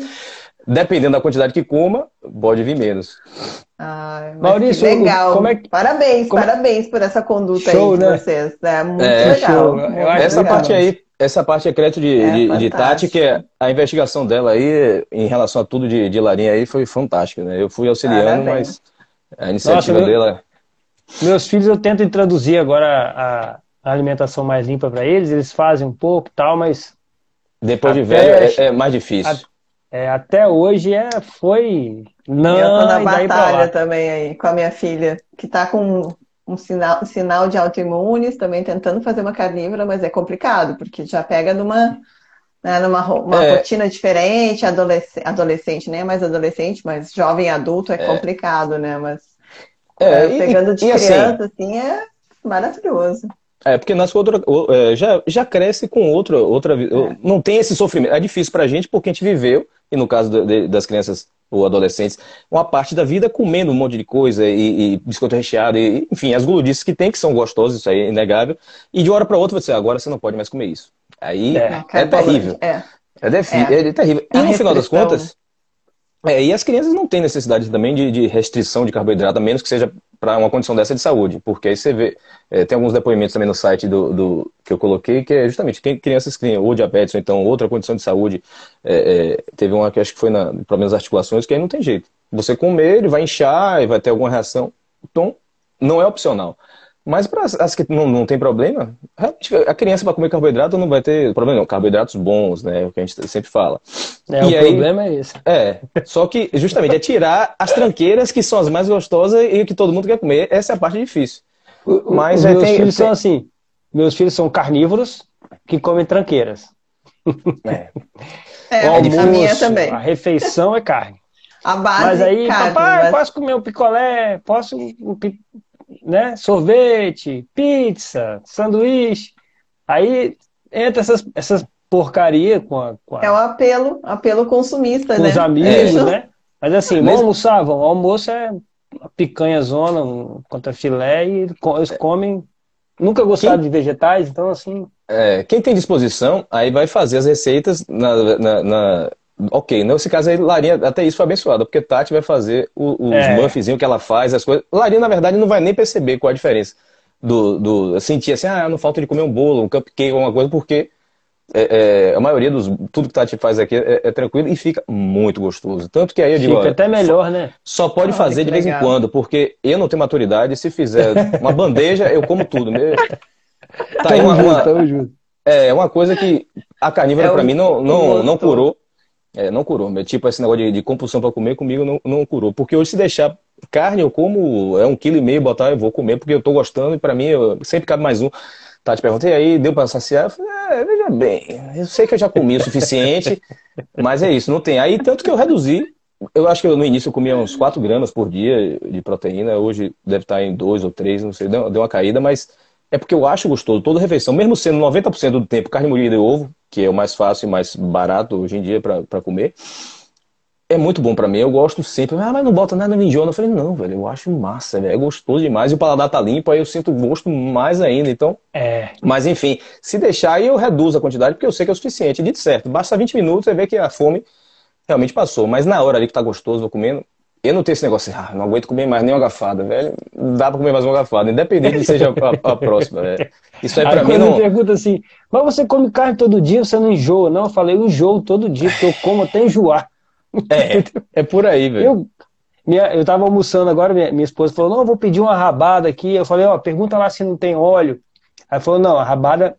Speaker 3: dependendo da quantidade que coma, pode vir menos.
Speaker 2: Ai, Maurício, legal. É que... Parabéns, como... parabéns por essa conduta show, aí de né? vocês. É muito é, legal. Muito
Speaker 3: essa legal. parte aí, essa parte é crédito de, é de, de, Tati, que é a investigação dela aí, em relação a tudo de, de Larinha aí, foi fantástica, né? Eu fui auxiliando, Parabéns. mas a iniciativa Nossa, dela.
Speaker 1: Meus filhos eu tento introduzir agora a, a alimentação mais limpa para eles, eles fazem um pouco tal, mas.
Speaker 3: Depois de velho é, é mais difícil. A
Speaker 1: é, até hoje é, foi. Não,
Speaker 2: eu tô na batalha também aí com a minha filha, que tá com um sinal, um sinal de autoimunes, também tentando fazer uma carnívora, mas é complicado, porque já pega numa, né, numa uma é. rotina diferente, adolescente, adolescente, nem é mais adolescente, mas jovem adulto é, é. complicado, né? Mas é, pegando de e, criança, assim, assim, é maravilhoso.
Speaker 3: É, porque nasce outra, é, já, já cresce com outra, outra é. não tem esse sofrimento. É difícil pra gente porque a gente viveu, e no caso de, de, das crianças ou adolescentes, uma parte da vida comendo um monte de coisa e, e biscoito recheado, e, enfim, as guludices que tem, que são gostosas, isso aí é inegável, e de hora para outra você, agora você não pode mais comer isso. Aí é, é terrível. É. É, é, é terrível. E no final das contas, é, e as crianças não têm necessidade também de, de, restrição de carboidrato, a menos que seja para uma condição dessa de saúde, porque aí você vê, é, tem alguns depoimentos também no site do, do, que eu coloquei, que é justamente quem, crianças têm ou diabetes ou então outra condição de saúde, é, é, teve uma que acho que foi na problemas das articulações, que aí não tem jeito. Você comer, ele vai inchar e vai ter alguma reação, então não é opcional. Mas para as que não, não tem problema, a criança para comer carboidrato não vai ter problema, não. Carboidratos bons, né? É o que a gente sempre fala.
Speaker 1: É, e o aí, problema é esse.
Speaker 3: É. Só que, justamente, é tirar as tranqueiras que são as mais gostosas e que todo mundo quer comer. Essa é a parte difícil.
Speaker 1: Mas Os é, meus tem, filhos tem... são assim. Meus filhos são carnívoros que comem tranqueiras.
Speaker 2: É. é o almoço, a minha também.
Speaker 1: A refeição é carne.
Speaker 2: A base
Speaker 1: Mas aí, carne, papai, mas... posso comer um picolé? Posso um né? Sorvete, pizza, sanduíche. Aí entra essas, essas porcaria com a, com a...
Speaker 2: É o apelo, apelo consumista,
Speaker 1: com
Speaker 2: né?
Speaker 1: os amigos, é. né? Mas assim, vamos almoçar, vamos. O almoço é picanha zona um, contra filé e eles comem. Nunca gostaram quem... de vegetais, então assim.
Speaker 3: É, quem tem disposição, aí vai fazer as receitas na, na, na Ok, nesse caso aí, Larinha, até isso foi abençoada, porque Tati vai fazer o, os é. muffzinhos que ela faz, as coisas. Larinha, na verdade, não vai nem perceber qual a diferença do, do sentir assim, ah, não falta de comer um bolo, um cupcake, alguma coisa, porque é, é, a maioria dos. Tudo que Tati faz aqui é, é, tranquilo e fica muito gostoso. Tanto que aí eu digo.
Speaker 1: Fica até melhor, né?
Speaker 3: Só pode ah, fazer de vez legal. em quando, porque eu não tenho maturidade. Se fizer uma bandeja, eu como tudo. Tá aí uma, uma, é uma coisa que a carnívora, é para mim, não, não, não curou. É, não curou. Tipo, esse negócio de, de compulsão para comer comigo não, não curou. Porque hoje, se deixar carne, eu como, é um quilo e meio, botar, eu vou comer, porque eu tô gostando e para mim eu, sempre cabe mais um. Tá, te perguntei aí, deu para saciar? Eu falei, é, veja bem, eu sei que eu já comi o suficiente, mas é isso, não tem. Aí, tanto que eu reduzi, eu acho que eu, no início eu comia uns 4 gramas por dia de proteína, hoje deve estar em 2 ou 3, não sei, deu, deu uma caída, mas é porque eu acho gostoso toda refeição, mesmo sendo 90% do tempo carne moída e ovo, que é o mais fácil e mais barato hoje em dia para comer. É muito bom para mim, eu gosto sempre. Ah, mas não bota nada no enjoa. Eu falei, não, velho, eu acho massa, velho, é gostoso demais. E o paladar tá limpo, aí eu sinto gosto mais ainda. Então,
Speaker 1: é.
Speaker 3: Mas enfim, se deixar, aí eu reduzo a quantidade, porque eu sei que é o suficiente. Dito certo, basta 20 minutos, você vê que a fome realmente passou. Mas na hora ali que tá gostoso, vou comendo, eu não tenho esse negócio assim, ah, não aguento comer mais nem uma garfada, velho. Dá pra comer mais uma garfada, independente de seja a, a próxima, velho.
Speaker 1: Isso aí pra aí mim não. me pergunta assim, mas você come carne todo dia, você não enjoa? Não, eu falei, eu enjoo todo dia, porque eu como até enjoar.
Speaker 3: É, é por aí, velho.
Speaker 1: Eu, minha, eu tava almoçando agora, minha, minha esposa falou, não, eu vou pedir uma rabada aqui. Eu falei, ó, pergunta lá se não tem óleo. Aí falou, não, a rabada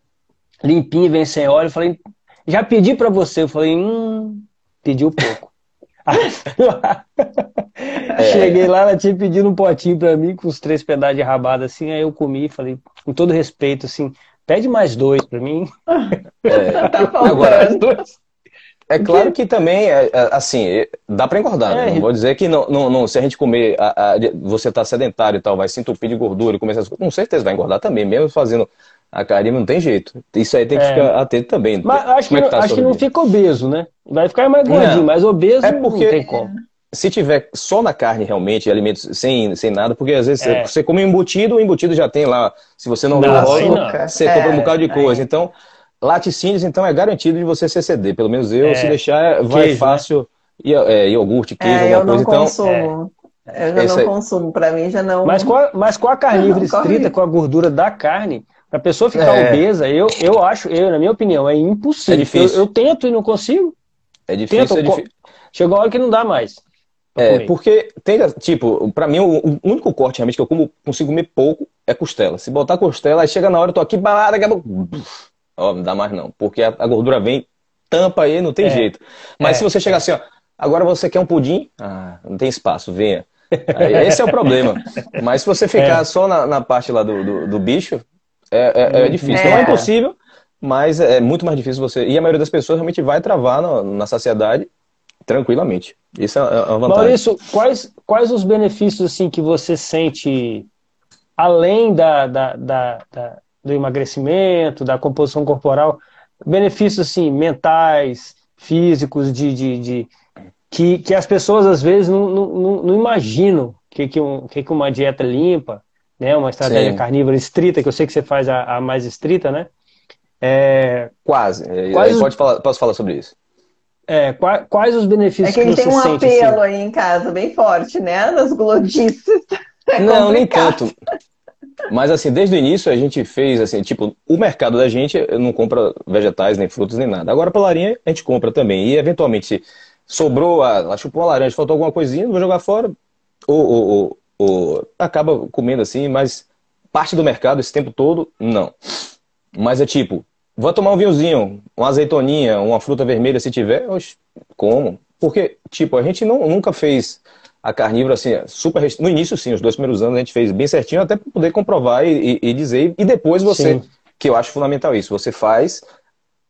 Speaker 1: limpinha, vem sem óleo. Eu falei, já pedi pra você. Eu falei, hum, pediu pouco. É. Cheguei lá, ela tinha pedido um potinho para mim com os três pedaços de rabada assim, aí eu comi e falei, com todo respeito, assim, pede mais dois para mim.
Speaker 3: É, tá agora, é claro que também, é, é, assim, dá para engordar, né? Não vou dizer que não, não, não se a gente comer, a, a, você tá sedentário e tal, vai se entupir de gordura e começar com certeza vai engordar também, mesmo fazendo a carinha não tem jeito. Isso aí tem que é. ficar atento também.
Speaker 1: Mas acho que, é que tá acho que não fica obeso, né? Vai ficar mais gordinho, mas obeso é porque, não tem como.
Speaker 3: Se tiver só na carne realmente, alimentos sem, sem nada, porque às vezes é. você come embutido, o embutido já tem lá. Se você não, não rola, você compra um é, bocado de coisa. Então, laticínios, então, é garantido de você se exceder. Pelo menos eu, se é. deixar, vai queijo, né? fácil. Né? iogurte, queijo, alguma coisa. Então,
Speaker 2: consumo. Eu já não consumo, para mim já não.
Speaker 1: Mas com a, mas com a carnívora estrita, com a gordura da carne, a pessoa ficar é. obesa, eu, eu acho, eu, na minha opinião, é impossível. É difícil. Eu, eu tento e não consigo.
Speaker 3: É difícil, tento, é difícil.
Speaker 1: Chegou a hora que não dá mais.
Speaker 3: É, comer. porque tem, tipo, pra mim, o, único corte realmente que eu como, consigo comer pouco é costela. Se botar costela, aí chega na hora, eu tô aqui, balada, acabou. Ó, não dá mais não. Porque a, a gordura vem, tampa aí, não tem é. jeito. Mas é. se você chegar assim, ó, agora você quer um pudim? Ah, não tem espaço, venha. Aí, esse é o problema. Mas se você ficar é. só na, na, parte lá do, do, do bicho, é, é, é difícil. É. Não é impossível, mas é muito mais difícil você. E a maioria das pessoas realmente vai travar na, na saciedade tranquilamente. Isso é, é uma vantagem.
Speaker 1: Maurício, quais, quais os benefícios assim que você sente além da, da, da, da, do emagrecimento, da composição corporal, benefícios assim, mentais, físicos, de, de, de que, que as pessoas às vezes não, não, não imaginam que, que, um, que, que uma dieta limpa, né, uma estratégia Sim. carnívora estrita, que eu sei que você faz a, a mais estrita, né?
Speaker 3: É... Quase. É, quais pode falar, posso falar sobre isso.
Speaker 1: É, quais, quais os benefícios
Speaker 2: é que, que você tem um sente, apelo assim? aí em casa bem forte, né? Nas glodices.
Speaker 3: É não, nem tanto. Mas assim, desde o início a gente fez assim, tipo, o mercado da gente não compra vegetais, nem frutas, nem nada. Agora pela larinha a gente compra também. E eventualmente, se sobrou, a, a chupou uma laranja, faltou alguma coisinha, vou jogar fora, ou, ou, ou, ou, acaba comendo assim, mas parte do mercado esse tempo todo, não. Mas é tipo, vou tomar um vinhozinho, uma azeitoninha, uma fruta vermelha se tiver, oxe, como? Porque, tipo, a gente não, nunca fez a carnívora, assim, super rest... No início, sim, os dois primeiros anos a gente fez bem certinho, até para poder comprovar e, e, e, dizer. E depois você, sim. que eu acho fundamental isso, você faz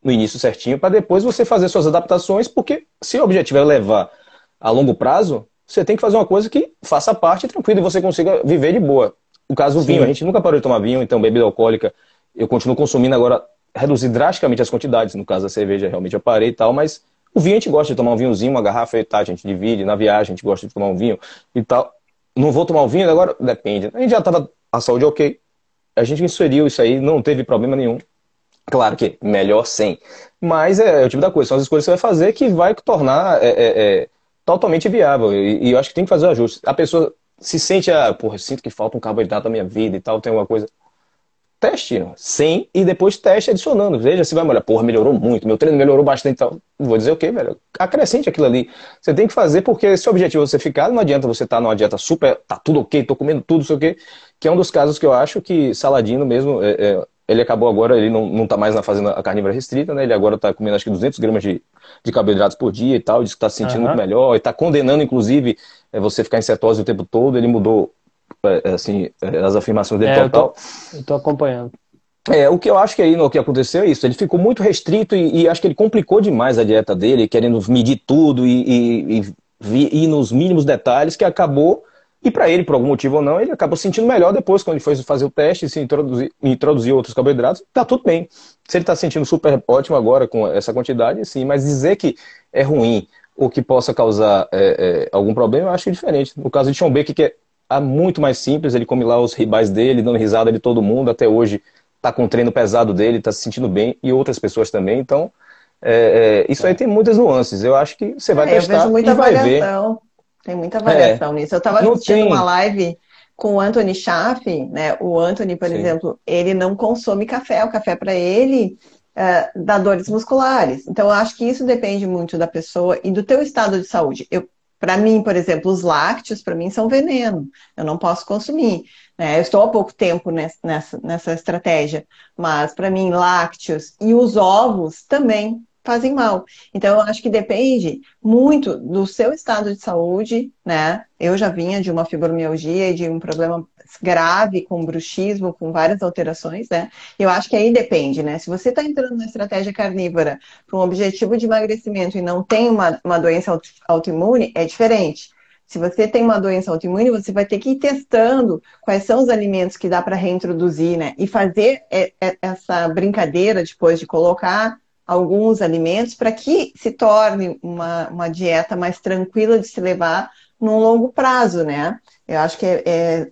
Speaker 3: no início certinho, para depois você fazer suas adaptações, porque se o objetivo é levar a longo prazo, você tem que fazer uma coisa que faça parte tranquilo e você consiga viver de boa. No caso do vinho, a gente nunca parou de tomar vinho, então bebida alcoólica, eu continuo consumindo agora, reduzir drasticamente as quantidades, no caso da cerveja, realmente eu parei e tal, mas o vinho a gente gosta de tomar um vinhozinho, uma garrafa e tal, a gente divide, na viagem a gente gosta de tomar um vinho e tal. Não vou tomar o vinho agora? Depende. A gente já estava a saúde ok. A gente inseriu isso aí, não teve problema nenhum. Claro que melhor sem. Mas é, é, o tipo da coisa, são as escolhas que você vai fazer que vai tornar é, é, é, totalmente viável. E, e, eu acho que tem que fazer o ajuste. A pessoa se sente, ah, porra, sinto que falta um carboidrato na minha vida e tal, tem alguma coisa teste sem e depois teste adicionando. Veja se vai molhar. Porra, melhorou muito, meu treino melhorou bastante. Então, vou dizer o quê, velho? Acrescente aquilo ali. Você tem que fazer porque se o objetivo é você ficar, não adianta você estar tá numa dieta super, tá tudo ok, tô comendo tudo, sei o quê. Que é um dos casos que eu acho que Saladino mesmo, é, é, ele acabou agora, ele não, não tá mais na fazenda a carnívora restrita, né? Ele agora tá comendo acho que 200 gramas de, de carboidratos por dia e tal, diz que tá se sentindo uhum. muito melhor e tá condenando, inclusive, é, você ficar em cetose o tempo todo. Ele mudou é, é, assim, as afirmações dele é, total.
Speaker 1: Eu tô, eu tô acompanhando.
Speaker 3: É, o que eu acho que aí no que aconteceu é isso. Ele ficou muito restrito e, e acho que ele complicou demais a dieta dele, querendo medir tudo e, e, e ir nos mínimos detalhes, que acabou, e para ele, por algum motivo ou não, ele acabou sentindo melhor depois, quando ele foi fazer o teste e se introduzir, introduzir outros carboidratos, tá tudo bem. Se ele está sentindo super ótimo agora com essa quantidade, sim, mas dizer que é ruim ou que possa causar é, é, algum problema, eu acho que é diferente. No caso de Sean Baker, que é muito mais simples, ele come lá os ribais dele, dando risada de todo mundo, até hoje tá com o treino pesado dele, tá se sentindo bem, e outras pessoas também. Então, é, é, isso aí tem muitas nuances. Eu acho que você vai é, testar eu vejo muita e vai variação. ver.
Speaker 2: Tem muita variação é. nisso. Eu estava assistindo tem... uma live com o Anthony Schaff, né? O Anthony, por Sim. exemplo, ele não consome café. O café para ele uh, dá dores musculares. Então, eu acho que isso depende muito da pessoa e do teu estado de saúde. Eu, para mim, por exemplo, os lácteos, para mim, são veneno. Eu não posso consumir. Né? Eu estou há pouco tempo nessa, nessa estratégia, mas para mim, lácteos e os ovos também fazem mal. Então, eu acho que depende muito do seu estado de saúde, né? Eu já vinha de uma fibromialgia e de um problema grave com bruxismo, com várias alterações, né? Eu acho que aí depende, né? Se você está entrando na estratégia carnívora para um objetivo de emagrecimento e não tem uma, uma doença autoimune, é diferente. Se você tem uma doença autoimune, você vai ter que ir testando quais são os alimentos que dá para reintroduzir, né? E fazer essa brincadeira depois de colocar alguns alimentos para que se torne uma, uma dieta mais tranquila de se levar num longo prazo, né? Eu acho que é,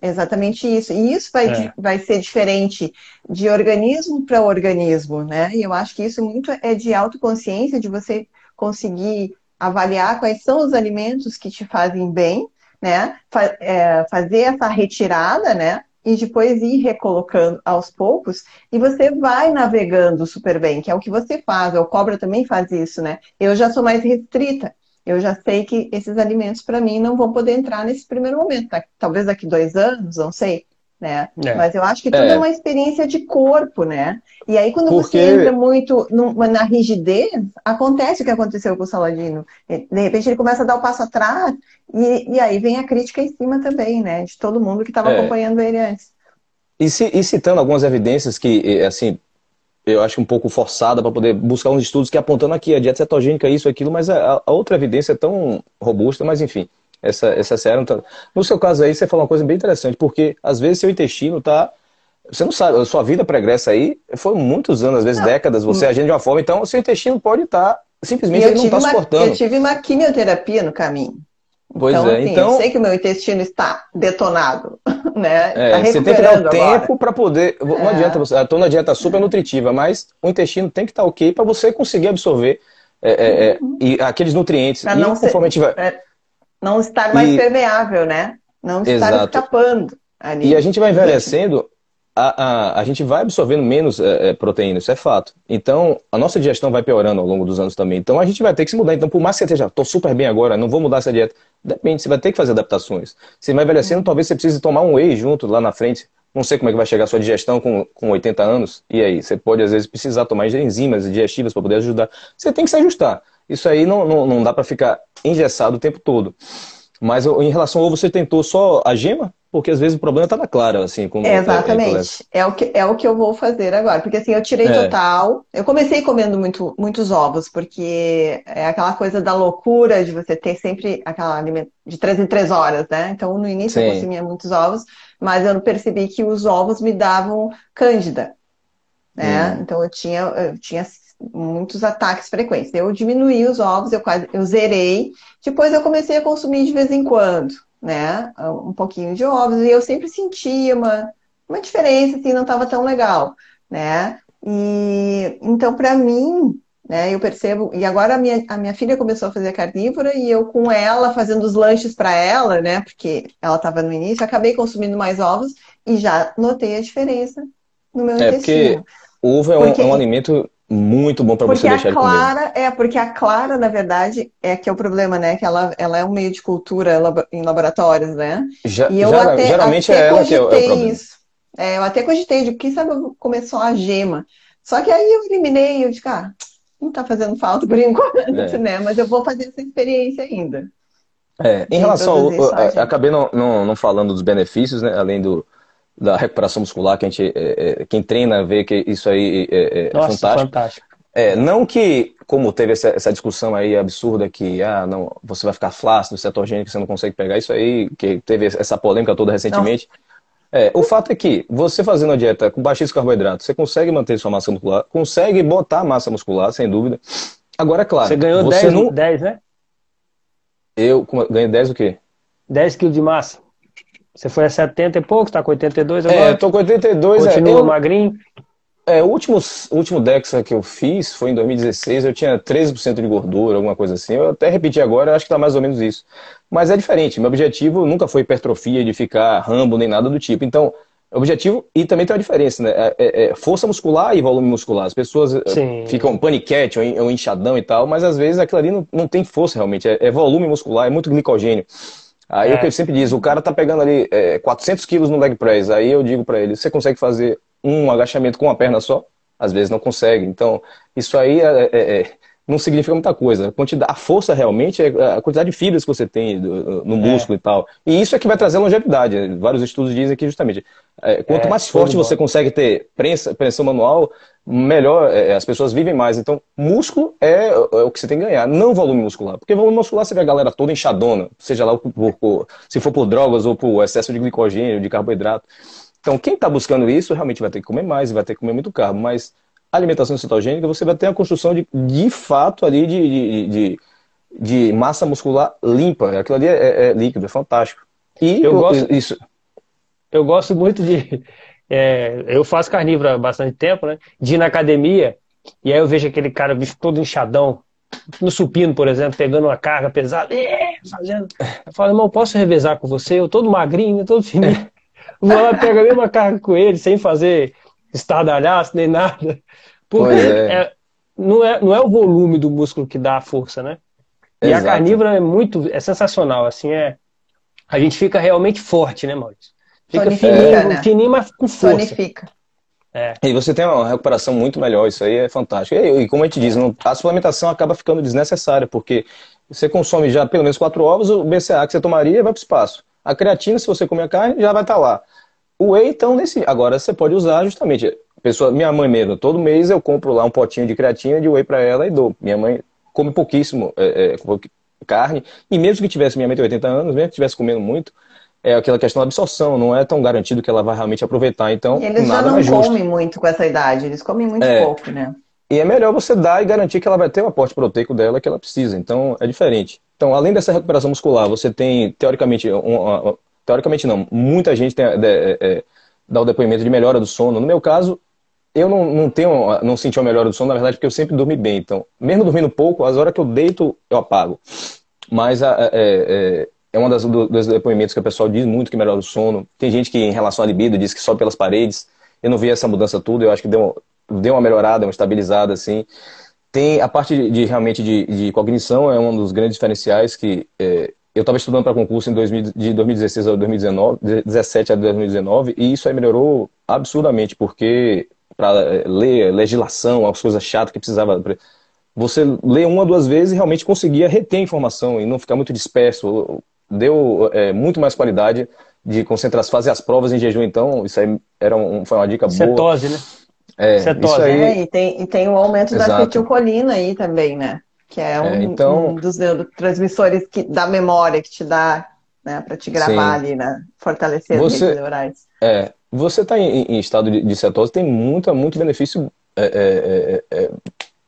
Speaker 2: é exatamente isso. E isso vai, é. vai ser diferente de organismo para organismo, né? E eu acho que isso muito é de autoconsciência, de você conseguir avaliar quais são os alimentos que te fazem bem, né? é, fazer essa retirada, né? E depois ir recolocando aos poucos, e você vai navegando super bem, que é o que você faz. O cobra também faz isso, né? Eu já sou mais restrita. Eu já sei que esses alimentos, para mim, não vão poder entrar nesse primeiro momento. Tá? Talvez daqui dois anos, não sei né? É. Mas eu acho que tudo é. é. uma experiência de corpo, né? E aí quando Porque... você entra muito na rigidez, acontece o que aconteceu com o Saladino. De repente ele começa a dar o passo atrás e, e aí vem a crítica em cima também, né? De todo mundo que estava é. acompanhando ele antes.
Speaker 3: E, e, citando algumas evidências que, assim, eu acho um pouco forçada para poder buscar uns estudos que apontando aqui a dieta cetogênica, isso, aquilo, mas a, a outra evidência é tão robusta, mas enfim essa, essa série. No seu caso aí, você falou uma coisa bem interessante, porque às vezes seu intestino está Você não sabe, a sua vida pregressa aí foi muitos anos, às vezes não. décadas, você agindo de uma forma, então o seu intestino pode estar, tá, simplesmente ele não está suportando.
Speaker 2: Eu tive uma quimioterapia no caminho.
Speaker 3: Pois então, é, assim, então.
Speaker 2: Eu sei que o meu intestino está detonado, né?
Speaker 3: É,
Speaker 2: tá
Speaker 3: você tem que dar o tempo para poder. Não é. adianta você. Estou na dieta super nutritiva, mas o intestino tem que estar tá ok para você conseguir absorver é, é, é uhum. e aqueles nutrientes.
Speaker 2: Pra não, ser, vai... Não estar mais e... permeável, né? Não estar Exato. escapando. Ali.
Speaker 3: E a gente vai envelhecendo a, a, a gente vai absorvendo menos é, é, proteína, isso é fato. Então, a nossa digestão vai piorando ao longo dos anos também. Então, a gente vai ter que se mudar. Então, por mais que você esteja, estou super bem agora, não vou mudar essa dieta. Depende, você vai ter que fazer adaptações. Você vai envelhecendo, talvez você precise tomar um whey junto lá na frente. Não sei como é que vai chegar a sua digestão com, com 80 anos. E aí? Você pode, às vezes, precisar tomar enzimas digestivas para poder ajudar. Você tem que se ajustar. Isso aí não, não, não dá para ficar engessado o tempo todo. Mas em relação ao ovo, você tentou só a gema? porque às vezes o problema estava claro, assim. Como
Speaker 2: Exatamente. É, é, o que, é o que eu vou fazer agora. Porque assim, eu tirei é. total. Eu comecei comendo muito, muitos ovos, porque é aquela coisa da loucura de você ter sempre aquela alimento de três em três horas, né? Então, no início Sim. eu consumia muitos ovos, mas eu percebi que os ovos me davam cândida. Né? Hum. Então eu tinha, eu tinha muitos ataques frequentes. Eu diminuí os ovos, eu quase eu zerei. Depois eu comecei a consumir de vez em quando né? Um pouquinho de ovos, e eu sempre sentia uma, uma diferença, assim, não estava tão legal, né? E então, para mim, né, eu percebo, e agora a minha, a minha filha começou a fazer carnívora e eu com ela fazendo os lanches para ela, né? Porque ela estava no início, acabei consumindo mais ovos e já notei a diferença no meu é
Speaker 3: intestino. Porque o ovo é, porque... um, é um alimento muito bom para você deixar
Speaker 2: clara, É, porque a clara, na verdade, é que é o problema, né? Que ela, ela é um meio de cultura em laboratórios, né?
Speaker 3: Já, e eu já, até, geralmente até é ela que é, o, é o. Isso.
Speaker 2: É, eu até cogitei de quem sabe começou a gema. Só que aí eu eliminei, eu disse, ah, não tá fazendo falta por enquanto, é. né? Mas eu vou fazer essa experiência ainda.
Speaker 3: É, em relação ao. Acabei não, não, não falando dos benefícios, né? Além do, da recuperação muscular, que a gente, é, é, quem treina vê que isso aí é, é Nossa, fantástico. fantástico. É, não que, como teve essa, essa, discussão aí absurda que ah, não, você vai ficar flácido, cetogênico, você não consegue pegar isso aí, que teve essa polêmica toda recentemente. É, o fato é que você fazendo a dieta com baixíssimo carboidrato, você consegue manter sua massa muscular, consegue botar massa muscular, sem dúvida. Agora, é claro.
Speaker 1: Você ganhou você 10, não... 10, né?
Speaker 3: Eu ganhei 10 o quê?
Speaker 1: 10 quilos de massa. Você foi a 70 e pouco, tá com 82 agora?
Speaker 3: É, eu tô com 82.
Speaker 1: É, Continua é, eu, magrinho?
Speaker 3: É, o último, último DEXA que eu fiz foi em 2016, eu tinha 13% de gordura, alguma coisa assim. Eu até repeti agora, acho que tá mais ou menos isso. Mas é diferente, meu objetivo nunca foi hipertrofia, de ficar rambo, nem nada do tipo. Então, objetivo, e também tem uma diferença, né? É, é, é força muscular e volume muscular. As pessoas eh, Sim. ficam paniquete ou, ou inchadão e tal, mas às vezes aquilo ali não, não tem força realmente, é, é volume muscular, é muito glicogênio. Aí é. o que eu sempre diz, o cara tá pegando ali é, 400 quilos no leg press, aí eu digo para ele, você consegue fazer um agachamento com uma perna só? Às vezes não consegue. Então, isso aí é, é, é não significa muita coisa. A, quantidade, a força realmente é a quantidade de fibras que você tem no é. músculo e tal. E isso é que vai trazer longevidade. Vários estudos dizem que justamente, é, quanto mais forte você consegue ter prensa, pressão manual, melhor é, as pessoas vivem mais. Então, músculo é, é, o que você tem que ganhar, não volume muscular. Porque volume muscular você vê a galera toda inchadona, seja lá por, por, se for por drogas ou por excesso de glicogênio, de carboidrato. Então, quem está buscando isso realmente vai ter que comer mais, vai ter que comer muito carbo. Mas alimentação cetogênica, você vai ter a construção de, de fato ali de, de, de, de massa muscular limpa. Aquilo ali é, é, é líquido, é fantástico.
Speaker 1: E eu, eu gosto isso. Eu gosto muito de é, eu faço carnívoro há bastante tempo, né? De ir na academia e aí eu vejo aquele cara bicho todo inchadão, no supino, por exemplo, pegando uma carga pesada, é, fazendo. Eu falo, irmão, posso revezar com você? Eu todo magrinho, todo fininho. Vou lá, pega a mesma carga com ele, sem fazer estardalhaço nem nada. Porque é. É, não, é, não é o volume do músculo que dá a força, né? E Exato. a carnívora é muito, é sensacional, assim, é. A gente fica realmente forte, né, Maurício? Fica fininho, né? fininho, mas com força. Tonifica.
Speaker 3: É. E você tem uma recuperação muito melhor, isso aí é fantástico. E, e como a gente diz, não, a suplementação acaba ficando desnecessária, porque você consome já pelo menos quatro ovos, o BCA que você tomaria vai para o espaço. A creatina, se você comer a carne, já vai estar tá lá. O whey, então, nesse. Agora você pode usar justamente. Pessoa, minha mãe mesmo, todo mês eu compro lá um potinho de creatina de whey para ela e dou. Minha mãe come pouquíssimo é, é, carne, e mesmo que tivesse, minha mãe tem 80 anos, mesmo que tivesse comendo muito, é aquela questão da absorção, não é tão garantido que ela vai realmente aproveitar. Então,
Speaker 2: e eles
Speaker 3: nada
Speaker 2: já não
Speaker 3: comem
Speaker 2: muito com essa idade, eles comem muito é, pouco, né?
Speaker 3: E é melhor você dar e garantir que ela vai ter o aporte proteico dela que ela precisa. Então, é diferente. Então, além dessa recuperação muscular, você tem, teoricamente, um, teoricamente não, muita gente tem, é, é, dá o depoimento de melhora do sono. No meu caso, eu não, não tenho, não senti uma melhora do sono, na verdade, porque eu sempre dormi bem. Então, mesmo dormindo pouco, as horas que eu deito, eu apago. Mas é, é, é um do, dos depoimentos que o pessoal diz muito que melhora o sono. Tem gente que, em relação à libido, diz que só pelas paredes. Eu não vi essa mudança tudo, eu acho que deu, deu uma melhorada, uma estabilizada, assim. Tem a parte de, de realmente de, de, cognição, é um dos grandes diferenciais que é, eu estava estudando para concurso em 2000, de 2016 a 2019, 17 a 2019, e isso aí melhorou absurdamente, porque para é, ler legislação, as coisas chatas que precisava você lê uma, duas vezes e realmente conseguia reter informação e não ficar muito disperso deu é, muito mais qualidade de concentração, fazer as provas em jejum, então, isso aí era um, foi uma dica
Speaker 1: boa. Cetose, né?
Speaker 3: É, Cetose.
Speaker 2: Aí... É, e, tem, e tem o aumento Exato. da acetilcolina aí também, né? Que é um, é, então... um dos neurotransmissores que, da memória que te dá, né, para te gravar Sim. ali, né? Fortalecer
Speaker 3: você,
Speaker 2: as neurais.
Speaker 3: É, você está em, em, estado de, de, cetose, tem muita, muito benefício é, é, é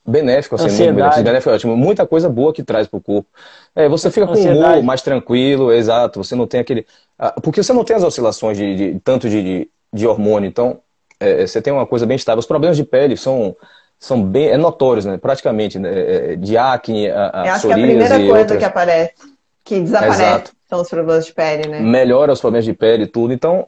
Speaker 3: benéfico, assim, muito benefício, benéfico, ótimo. Muita coisa boa que traz para o corpo. É, você fica com o humor mais tranquilo, exato. Você não tem aquele. Ah, porque você não tem as oscilações de, de tanto de, de, hormônio, então é, você tem uma coisa bem estável. Os problemas de pele são, são bem é notórios, né? Praticamente. Né? É, de acne, a, a
Speaker 2: Eu acho que é a primeira coisa outras... que aparece, que desaparece, exato. são os problemas de pele, né?
Speaker 3: Melhora os problemas de pele e tudo. Então,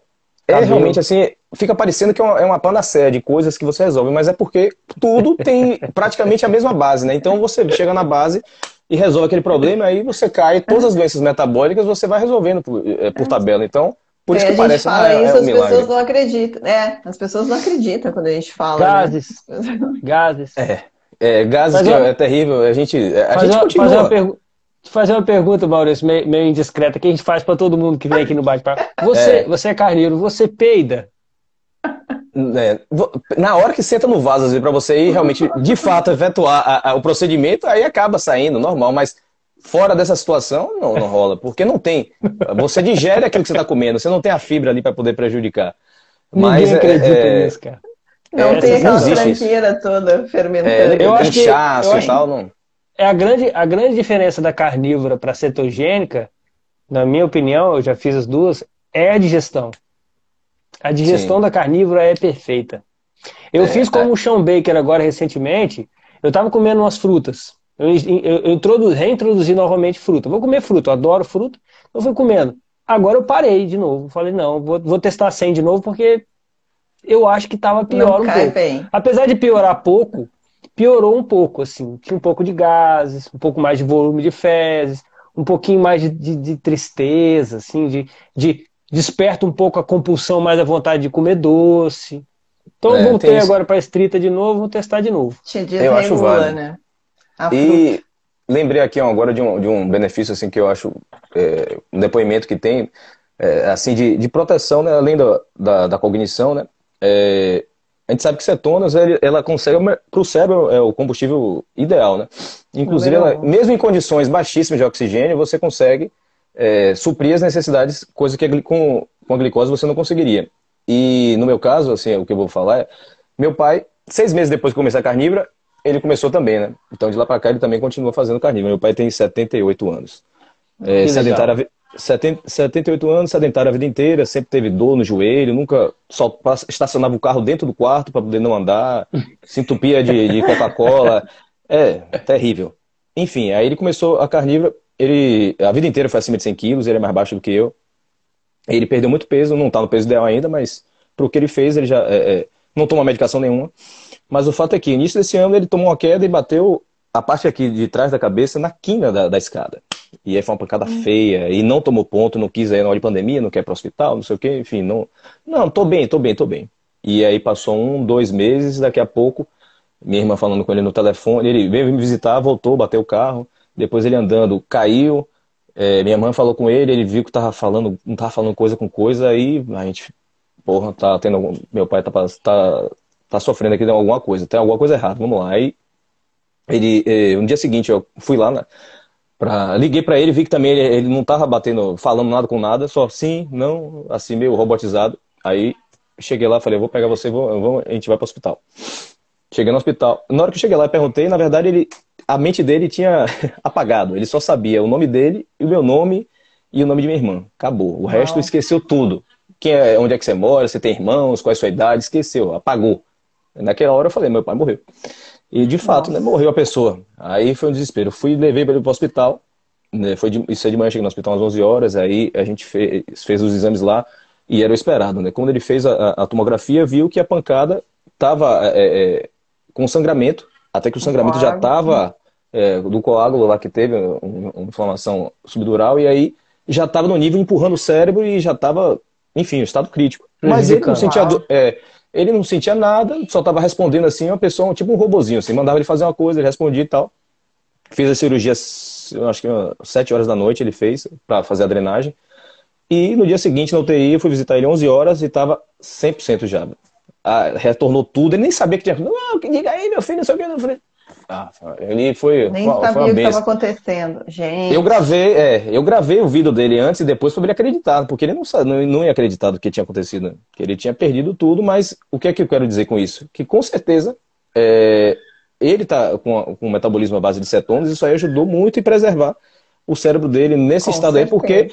Speaker 3: é Cabelo. realmente assim, fica parecendo que é uma, é uma panacea de coisas que você resolve, mas é porque tudo tem praticamente a mesma base, né? Então você chega na base e resolve aquele problema, aí você cai, todas as doenças metabólicas você vai resolvendo por, é, por tabela. Então, por isso que parece
Speaker 2: fala uma, isso, é um as milagre. pessoas não acreditam. É, as pessoas não acreditam quando a gente fala.
Speaker 1: Né? Gases. Né? Gases.
Speaker 3: É, é gases que é terrível. A gente, a gente
Speaker 1: uma, continua. Fazer uma, pergu fazer uma pergunta, Maurício, meio, meio indiscreta, que a gente faz para todo mundo que vem aqui no bate-papo. Você, é. você é carneiro, você peida?
Speaker 3: É, na hora que senta no vaso, para você ir realmente, de fato, efetuar a, a, o procedimento, aí acaba saindo, normal, mas fora dessa situação, não, não rola, porque não tem. Você digere aquilo que você está comendo, você não tem a fibra ali para poder prejudicar.
Speaker 1: Mas, Ninguém acredita é, nisso, cara.
Speaker 2: Não é, tem aquela tranqueira toda fermentando.
Speaker 3: É, eu acho que, eu acho, tal, não
Speaker 1: é a grande, a grande diferença da carnívora para a cetogênica, na minha opinião, eu já fiz as duas, é a digestão. A digestão Sim. da carnívora é perfeita. Eu é, fiz como é. o Sean Baker agora recentemente, eu estava comendo umas frutas. Eu, eu, eu introduzi, reintroduzi novamente fruta. Vou comer fruta, eu adoro fruta, eu fui comendo. Agora eu parei de novo. Falei, não, vou, vou testar sem de novo, porque eu acho que estava pior não um pouco. Bem. Apesar de piorar pouco, piorou um pouco, assim. Tinha um pouco de gases, um pouco mais de volume de fezes, um pouquinho mais de, de, de tristeza, assim, de, de desperta um pouco a compulsão, mais a vontade de comer doce. Então é, voltei agora para a estrita de novo, vou testar de novo.
Speaker 2: Te eu acho válido. né?
Speaker 3: A e fruta. lembrei aqui agora de um, de um benefício assim que eu acho é, um depoimento que tem é, assim de, de proteção, né, além da, da, da cognição, né? É, a gente sabe que cetonas, ela consegue, para o cérebro, é o combustível ideal, né? Inclusive, ela, mesmo em condições baixíssimas de oxigênio, você consegue é, suprir as necessidades, coisa que com, com a glicose você não conseguiria. E no meu caso, assim, o que eu vou falar é, meu pai, seis meses depois de começar a carnívora, ele começou também, né? Então de lá para cá ele também continua fazendo carnívora. Meu pai tem 78 anos. É, sedentário, 70, 78 anos, sedentário a vida inteira, sempre teve dor no joelho, nunca só estacionava o carro dentro do quarto para poder não andar, se entupia de, de Coca-Cola. É, terrível. Enfim, aí ele começou a carnívora, ele a vida inteira foi acima de 100 quilos, ele é mais baixo do que eu. Ele perdeu muito peso, não está no peso ideal ainda, mas pro que ele fez, ele já é, é, não tomou medicação nenhuma. Mas o fato é que, início desse ano, ele tomou uma queda e bateu a parte aqui de trás da cabeça na quina da, da escada. E aí foi uma pancada hum. feia, e não tomou ponto, não quis aí na hora de pandemia, não quer ir pro hospital, não sei o quê, enfim, não. Não, tô bem, tô bem, tô bem. E aí passou um, dois meses, daqui a pouco, minha irmã falando com ele no telefone, ele veio me visitar, voltou, bateu o carro, depois ele andando, caiu, é, minha mãe falou com ele, ele viu que tava falando, não tava falando coisa com coisa, aí a gente, porra, tá tendo algum, meu pai tá, tá, tá sofrendo aqui de alguma coisa, tem alguma coisa errada, vamos lá. Aí ele, eh, no dia seguinte eu fui lá, na, Pra... Liguei para ele, vi que também ele, ele não tava batendo, falando nada com nada, só sim, não, assim, meio robotizado. Aí cheguei lá, falei, eu vou pegar você, vou, vou, a gente vai para o hospital. Cheguei no hospital. Na hora que eu cheguei lá, eu perguntei, na verdade, ele, a mente dele tinha apagado. Ele só sabia o nome dele, o meu nome e o nome de minha irmã. Acabou. O Uau. resto esqueceu tudo. Quem é, onde é que você mora, você tem irmãos, qual é a sua idade, esqueceu, apagou. Naquela hora eu falei, meu pai morreu. E de fato, né, morreu a pessoa. Aí foi um desespero. Fui, levei ele para o hospital. Né, foi de, isso é de manhã, cheguei no hospital às 11 horas. Aí a gente fez, fez os exames lá e era o esperado. Né? Quando ele fez a, a tomografia, viu que a pancada estava é, é, com sangramento, até que o sangramento já estava é, do coágulo lá que teve, uma, uma inflamação subdural, e aí já estava no nível empurrando o cérebro e já estava, enfim, estado crítico. Mas ele não sentia é, ele não sentia nada, só estava respondendo assim, uma pessoa, tipo um robozinho, assim, mandava ele fazer uma coisa, ele respondia e tal. Fiz a cirurgia, acho que sete horas da noite ele fez para fazer a drenagem. E no dia seguinte, na UTI, eu fui visitar ele 11 horas e estava 100% já. Ah, retornou tudo, ele nem sabia que tinha. Não, diga aí, meu filho, não sei o que. Eu falei, ah, ele foi.
Speaker 2: Nem foi sabia o que estava acontecendo, gente.
Speaker 3: Eu gravei, é, eu gravei o vídeo dele antes e depois para ele acreditar, porque ele não, não, não ia acreditar do que tinha acontecido, que ele tinha perdido tudo, mas o que é que eu quero dizer com isso? Que com certeza é, ele está com, com um metabolismo à base de cetonas, isso aí ajudou muito em preservar o cérebro dele nesse com estado certeza. aí, porque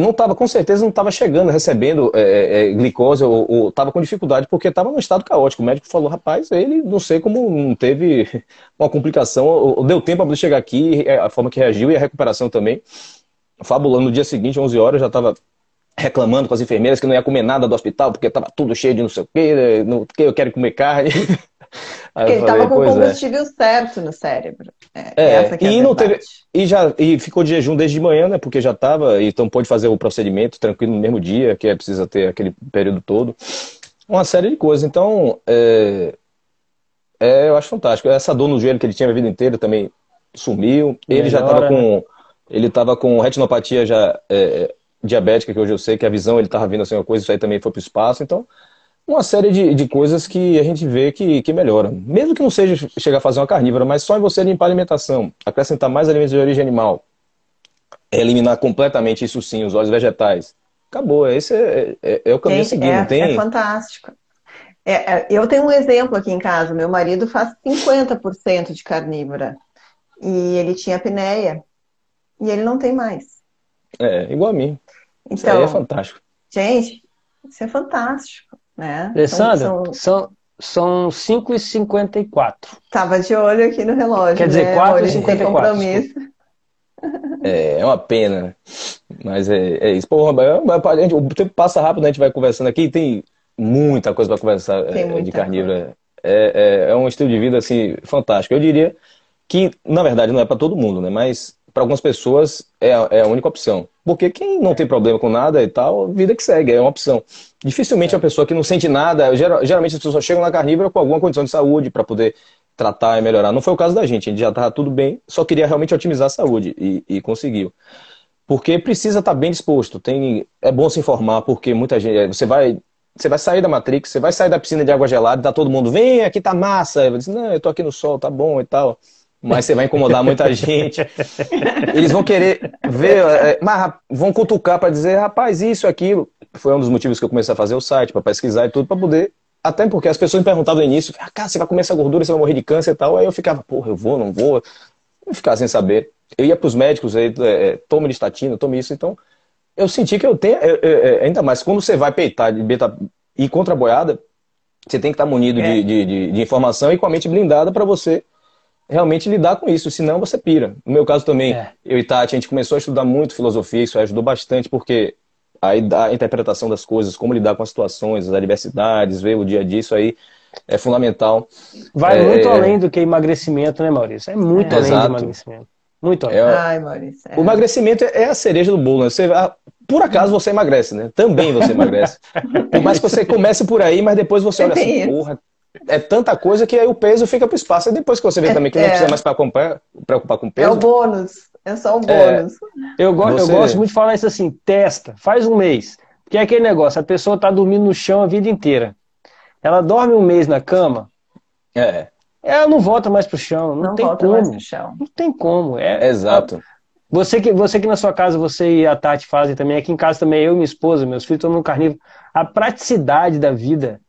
Speaker 3: não estava, com certeza, não estava chegando, recebendo é, é, é glicose ou estava com dificuldade, porque estava num estado caótico. O médico falou, rapaz, ele não sei como não teve uma complicação, ou, deu tempo para ele chegar aqui, a forma que reagiu e a recuperação também. Fabulando no dia seguinte, 11 horas, já estava reclamando com as enfermeiras que não ia comer nada do hospital, porque estava tudo cheio de não sei o quê, não, que eu quero comer carne.
Speaker 2: Porque ele estava com o é. combustível é. certo no cérebro.
Speaker 3: É, é e não teve e já e ficou de jejum desde de manhã, né? Porque já estava, então pôde fazer o procedimento tranquilo no mesmo dia, que é precisa ter aquele período todo. Uma série de coisas. Então, é, é, eu acho fantástico. Essa dor no joelho que ele tinha a vida inteira também sumiu. Ele Melhora, já estava com né? ele estava com retinopatia já é, diabética, que hoje eu sei que a visão ele estava vindo assim uma coisa, isso aí também foi para o espaço. Então, uma série de, de coisas que a gente vê que, que melhora. Mesmo que não seja chegar a fazer uma carnívora, mas só em você limpar a alimentação, acrescentar mais alimentos de origem animal, eliminar completamente isso sim, os óleos vegetais. Acabou, esse é, é, é o caminho a seguir,
Speaker 2: é,
Speaker 3: tem?
Speaker 2: É fantástico. É, é, eu tenho um exemplo aqui em casa, meu marido faz 50% de carnívora e ele tinha apneia e ele não tem mais.
Speaker 3: É, igual a mim. Então, isso aí é então, fantástico.
Speaker 2: Gente, isso é fantástico. Né?
Speaker 1: Alessandra, então, são, são 5h54.
Speaker 2: Tava de olho aqui no relógio.
Speaker 1: Quer dizer, né? 4h54. compromisso.
Speaker 3: É, é uma pena, né? Mas é, é isso. Pô, a gente, o tempo passa rápido, né? a gente vai conversando aqui tem muita coisa para conversar é, de carnívora. É, é, é, um estilo de vida assim, fantástico. Eu diria que, na verdade, não é para todo mundo, né? Mas para algumas pessoas é a, é a, única opção. Porque quem não tem problema com nada e tal, vida que segue, é uma opção. Dificilmente é. a pessoa que não sente nada, geralmente as pessoas chegam na carnívora com alguma condição de saúde para poder tratar e melhorar. Não foi o caso da gente, a gente já estava tudo bem, só queria realmente otimizar a saúde e, e conseguiu. Porque precisa estar tá bem disposto. Tem, é bom se informar, porque muita gente. Você vai você vai sair da Matrix, você vai sair da piscina de água gelada, tá todo mundo, vem, aqui tá massa. Eu disse, não, eu tô aqui no sol, tá bom e tal mas você vai incomodar muita gente. Eles vão querer ver, é, mas vão cutucar para dizer, rapaz, isso, aquilo. Foi um dos motivos que eu comecei a fazer o site, para pesquisar e tudo, para poder. Até porque as pessoas me perguntavam no início, ah, cara, você vai comer essa gordura, você vai morrer de câncer e tal. Aí eu ficava, porra, eu vou, não vou. Eu ficava sem saber. Eu ia para os médicos, aí, é, tome listatina, tome isso. Então, eu senti que eu tenho, é, é, ainda mais, quando você vai peitar de beta, e contra a boiada, você tem que estar munido é. de, de, de, de informação e com a mente blindada para você realmente lidar com isso, senão você pira. No meu caso também, é. eu e Tati, a gente começou a estudar muito filosofia, isso ajudou bastante, porque aí a interpretação das coisas, como lidar com as situações, as adversidades, ver o dia a dia, isso aí é fundamental.
Speaker 1: Vai é... muito além do que emagrecimento, né, Maurício? É muito é. além Exato. do emagrecimento. Muito além. É,
Speaker 2: Ai, Maurício.
Speaker 3: É. O emagrecimento é a cereja do bolo. Né? Você, por acaso você emagrece, né? Também você emagrece. Por mais que você comece por aí, mas depois você olha assim, porra, é tanta coisa que aí o peso fica para o espaço. E depois que você vê é, também que não é. precisa mais preocupar, preocupar com peso.
Speaker 2: É o bônus. É só o é. bônus.
Speaker 1: eu, go você... eu gosto muito de falar isso assim: testa, faz um mês. Porque é aquele negócio, a pessoa está dormindo no chão a vida inteira. Ela dorme um mês na cama.
Speaker 3: É.
Speaker 1: Ela não volta mais pro chão. Não, não tem como. Não tem como. É,
Speaker 3: Exato.
Speaker 1: Você que, você que na sua casa, você e a Tati fazem também, aqui em casa também, eu e minha esposa, meus filhos, todo mundo carnívoro. A praticidade da vida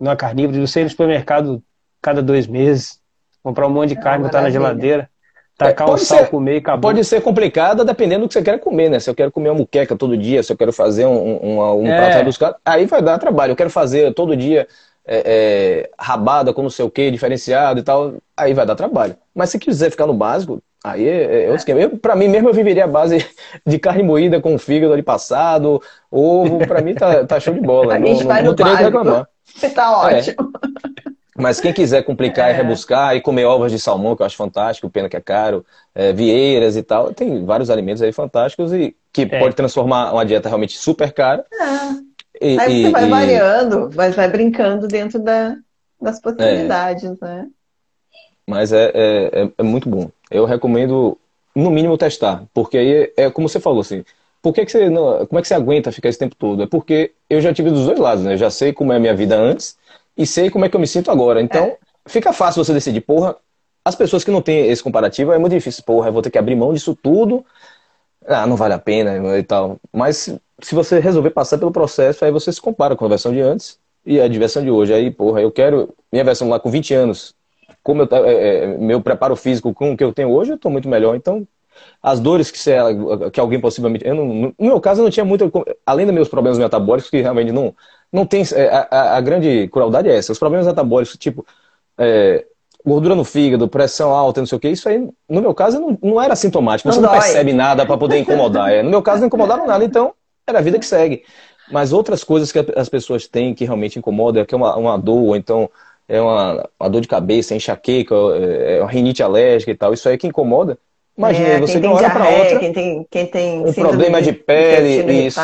Speaker 1: na carnívoro, de você ir no supermercado cada dois meses, comprar um monte de carne, botar na geladeira, tacar é, um sal, ser, comer e acabou.
Speaker 3: Pode ser complicada dependendo do que você quer comer, né? Se eu quero comer uma muqueca todo dia, se eu quero fazer um, um, um é. prato rebuscado, aí vai dar trabalho. Eu quero fazer todo dia é, é, rabada com não sei o que, diferenciado e tal, aí vai dar trabalho. Mas se quiser ficar no básico, aí é, é outro esquema. Eu, pra mim mesmo, eu viveria a base de carne moída com fígado ali passado, ovo, pra mim tá, tá show de bola.
Speaker 2: a não, gente vai não, no não básico. reclamar. Tá é. ótimo.
Speaker 3: Mas quem quiser complicar é. e rebuscar e comer ovos de salmão, que eu acho fantástico, pena que é caro, é, vieiras e tal, tem vários alimentos aí fantásticos e que é. pode transformar uma dieta realmente super cara.
Speaker 2: É. E, aí você vai e... variando, mas vai brincando dentro da, das possibilidades, é. né?
Speaker 3: Mas é, é, é, muito bom. Eu recomendo, no mínimo, testar. Porque aí é como você falou, assim, por que, que você não, como é que você aguenta ficar esse tempo todo? É porque eu já tive dos dois lados, né? Eu já sei como é a minha vida antes e sei como é que eu me sinto agora. Então, é. fica fácil você decidir, porra, as pessoas que não têm esse comparativo é muito difícil, porra, eu vou ter que abrir mão disso tudo. Ah, não vale a pena e tal. Mas se você resolver passar pelo processo, aí você se compara com a versão de antes e a versão de hoje. Aí, porra, eu quero minha versão lá com 20 anos, como eu, é, é, meu preparo físico com o que eu tenho hoje, eu estou muito melhor. Então, as dores que, se, que alguém possivelmente. Eu não, no meu caso, eu não tinha muito. Além dos meus problemas metabólicos, que realmente não, não tem. É, a, a grande crueldade é essa. Os problemas metabólicos, tipo. É, gordura no fígado, pressão alta, não sei o que, isso aí, no meu caso, não, não era sintomático. Não você não percebe nada para poder incomodar. É. No meu caso, não incomodaram nada, então era a vida que segue. Mas outras coisas que as pessoas têm que realmente incomodam, é que é uma, uma dor, ou então é uma, uma dor de cabeça, enxaqueca, é, é uma rinite alérgica e tal, isso aí que incomoda. Imagina, é, você de uma hora para outra.
Speaker 2: Quem tem, quem tem
Speaker 3: um problema de, de pele, isso.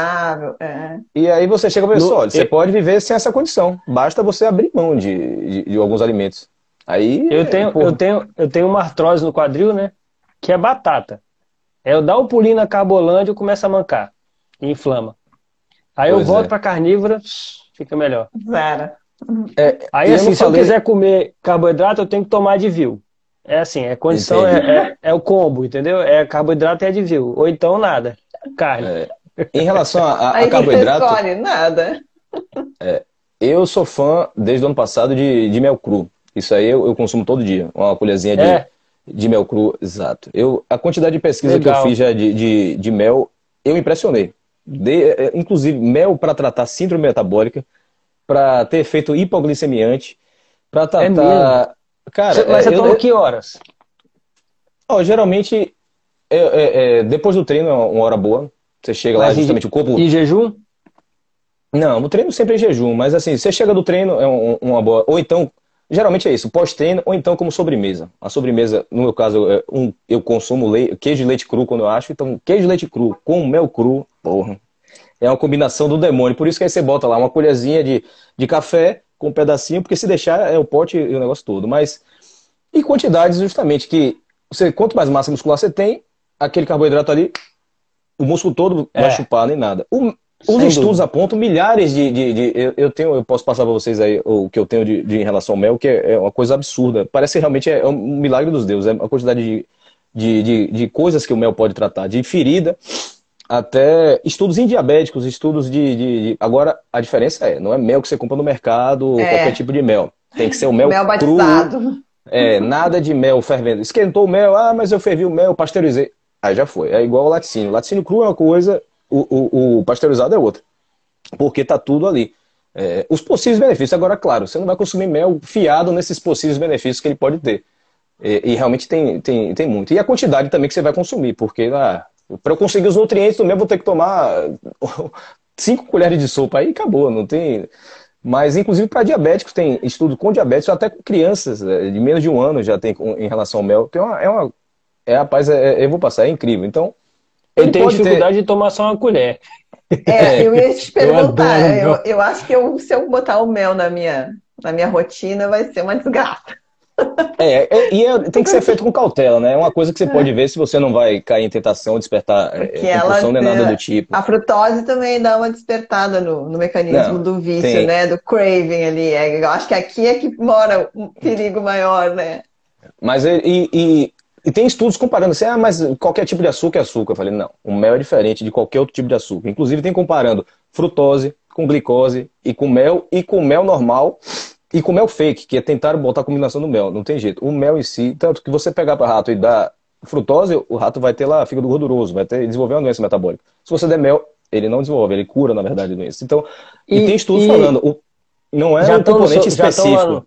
Speaker 3: É. E aí você chega e fala, olha, você pode viver sem essa condição. Basta você abrir mão de, de, de alguns alimentos. Aí.
Speaker 1: Eu tenho, eu tenho, eu tenho uma artrose no quadril, né? Que é batata. É eu dar um pulinho na carbolândia e começo a mancar. E inflama. Aí pois eu volto é. para carnívora, fica melhor.
Speaker 2: Zero.
Speaker 1: É, aí assim, se falei... eu quiser comer carboidrato, eu tenho que tomar de vil. É assim, é condição, é, é, é, o combo, entendeu? É carboidrato e advil. Ou então nada. Carne. É,
Speaker 3: em relação a, a, a carboidrato.
Speaker 2: Escolhe, nada.
Speaker 3: É, eu sou fã desde o ano passado de, de mel cru. Isso aí eu, eu consumo todo dia. Uma colherzinha de, é. de mel cru, exato. Eu, a quantidade de pesquisa Legal. que eu fiz já de, de, de mel, eu me impressionei. De, é, inclusive, mel para tratar síndrome metabólica, para ter efeito hipoglicemiante, para tratar
Speaker 1: Cara, Mas você é, toma que horas?
Speaker 3: Oh, geralmente, é, é, é, depois do treino é uma hora boa. Você chega mas lá, justamente o corpo.
Speaker 1: Em jejum?
Speaker 3: Não, no treino sempre é em jejum, mas assim, você chega do treino, é uma boa. Ou então, geralmente é isso, pós-treino, ou então como sobremesa. A sobremesa, no meu caso, é um, eu consumo leite, queijo de leite cru quando eu acho, então queijo de leite cru com mel cru, porra. É uma combinação do demônio. Por isso que aí você bota lá uma colherzinha de, de café com um pedacinho, porque se deixar é o pote e o negócio todo. Mas. E quantidades, justamente, que você, quanto mais massa muscular você tem, aquele carboidrato ali, o músculo todo é. vai chupar, nem nada. O, os Sem estudos dúvida. apontam milhares de. de, de eu, eu, tenho, eu posso passar para vocês aí o que eu tenho de, de em relação ao mel, que é, é uma coisa absurda. Parece realmente é, é um milagre dos deuses. É a quantidade de, de, de, de coisas que o mel pode tratar, de ferida até estudos em diabéticos, estudos de, de, de, Agora, a diferença é, não é mel que você compra no mercado, é. qualquer tipo de mel. Tem que ser o mel, mel cru. Batizado. É, nada de mel fervendo. Esquentou o mel, ah, mas eu fervi o mel, pasteurizei. Aí já foi. É igual o laticínio. O laticínio cru é uma coisa, o, o, o pasteurizado é outra. Porque tá tudo ali. É, os possíveis benefícios. Agora, claro, você não vai consumir mel fiado nesses possíveis benefícios que ele pode ter. E, e realmente tem, tem, tem muito. E a quantidade também que você vai consumir, porque ah, para eu conseguir os nutrientes do mel, vou ter que tomar cinco colheres de sopa. Aí acabou, não tem. Mas, inclusive, para diabéticos, tem estudo com diabetes, até com crianças é, de menos de um ano já tem em relação ao mel. Tem uma, é uma. É, rapaz, é, é, eu vou passar, é incrível. Então.
Speaker 1: Eu tenho dificuldade ter... de tomar só uma colher.
Speaker 2: É, eu ia te perguntar. Eu, eu, eu, acho que eu, se eu botar o mel na minha, na minha rotina, vai ser uma desgraça.
Speaker 3: É, é e é, tem que ser feito com cautela, né? É uma coisa que você pode ver se você não vai cair em tentação, despertar é, compulsão nem nada do tipo.
Speaker 2: A frutose também dá uma despertada no, no mecanismo não, do vício, tem... né? Do craving ali. É, eu acho que aqui é que mora um perigo maior, né?
Speaker 3: Mas e, e e tem estudos comparando assim, ah, mas qualquer tipo de açúcar é açúcar. Eu falei, não, o mel é diferente de qualquer outro tipo de açúcar. Inclusive tem comparando frutose com glicose e com mel e com mel normal e com mel fake, que é tentar botar a combinação do mel. Não tem jeito. O mel em si, tanto que você pegar para rato e dar frutose, o rato vai ter lá fígado gorduroso, vai ter, desenvolver uma doença metabólica. Se você der mel, ele não desenvolve, ele cura, na verdade, a doença. Então, e, e tem estudos e... falando, o, não é um componente específico.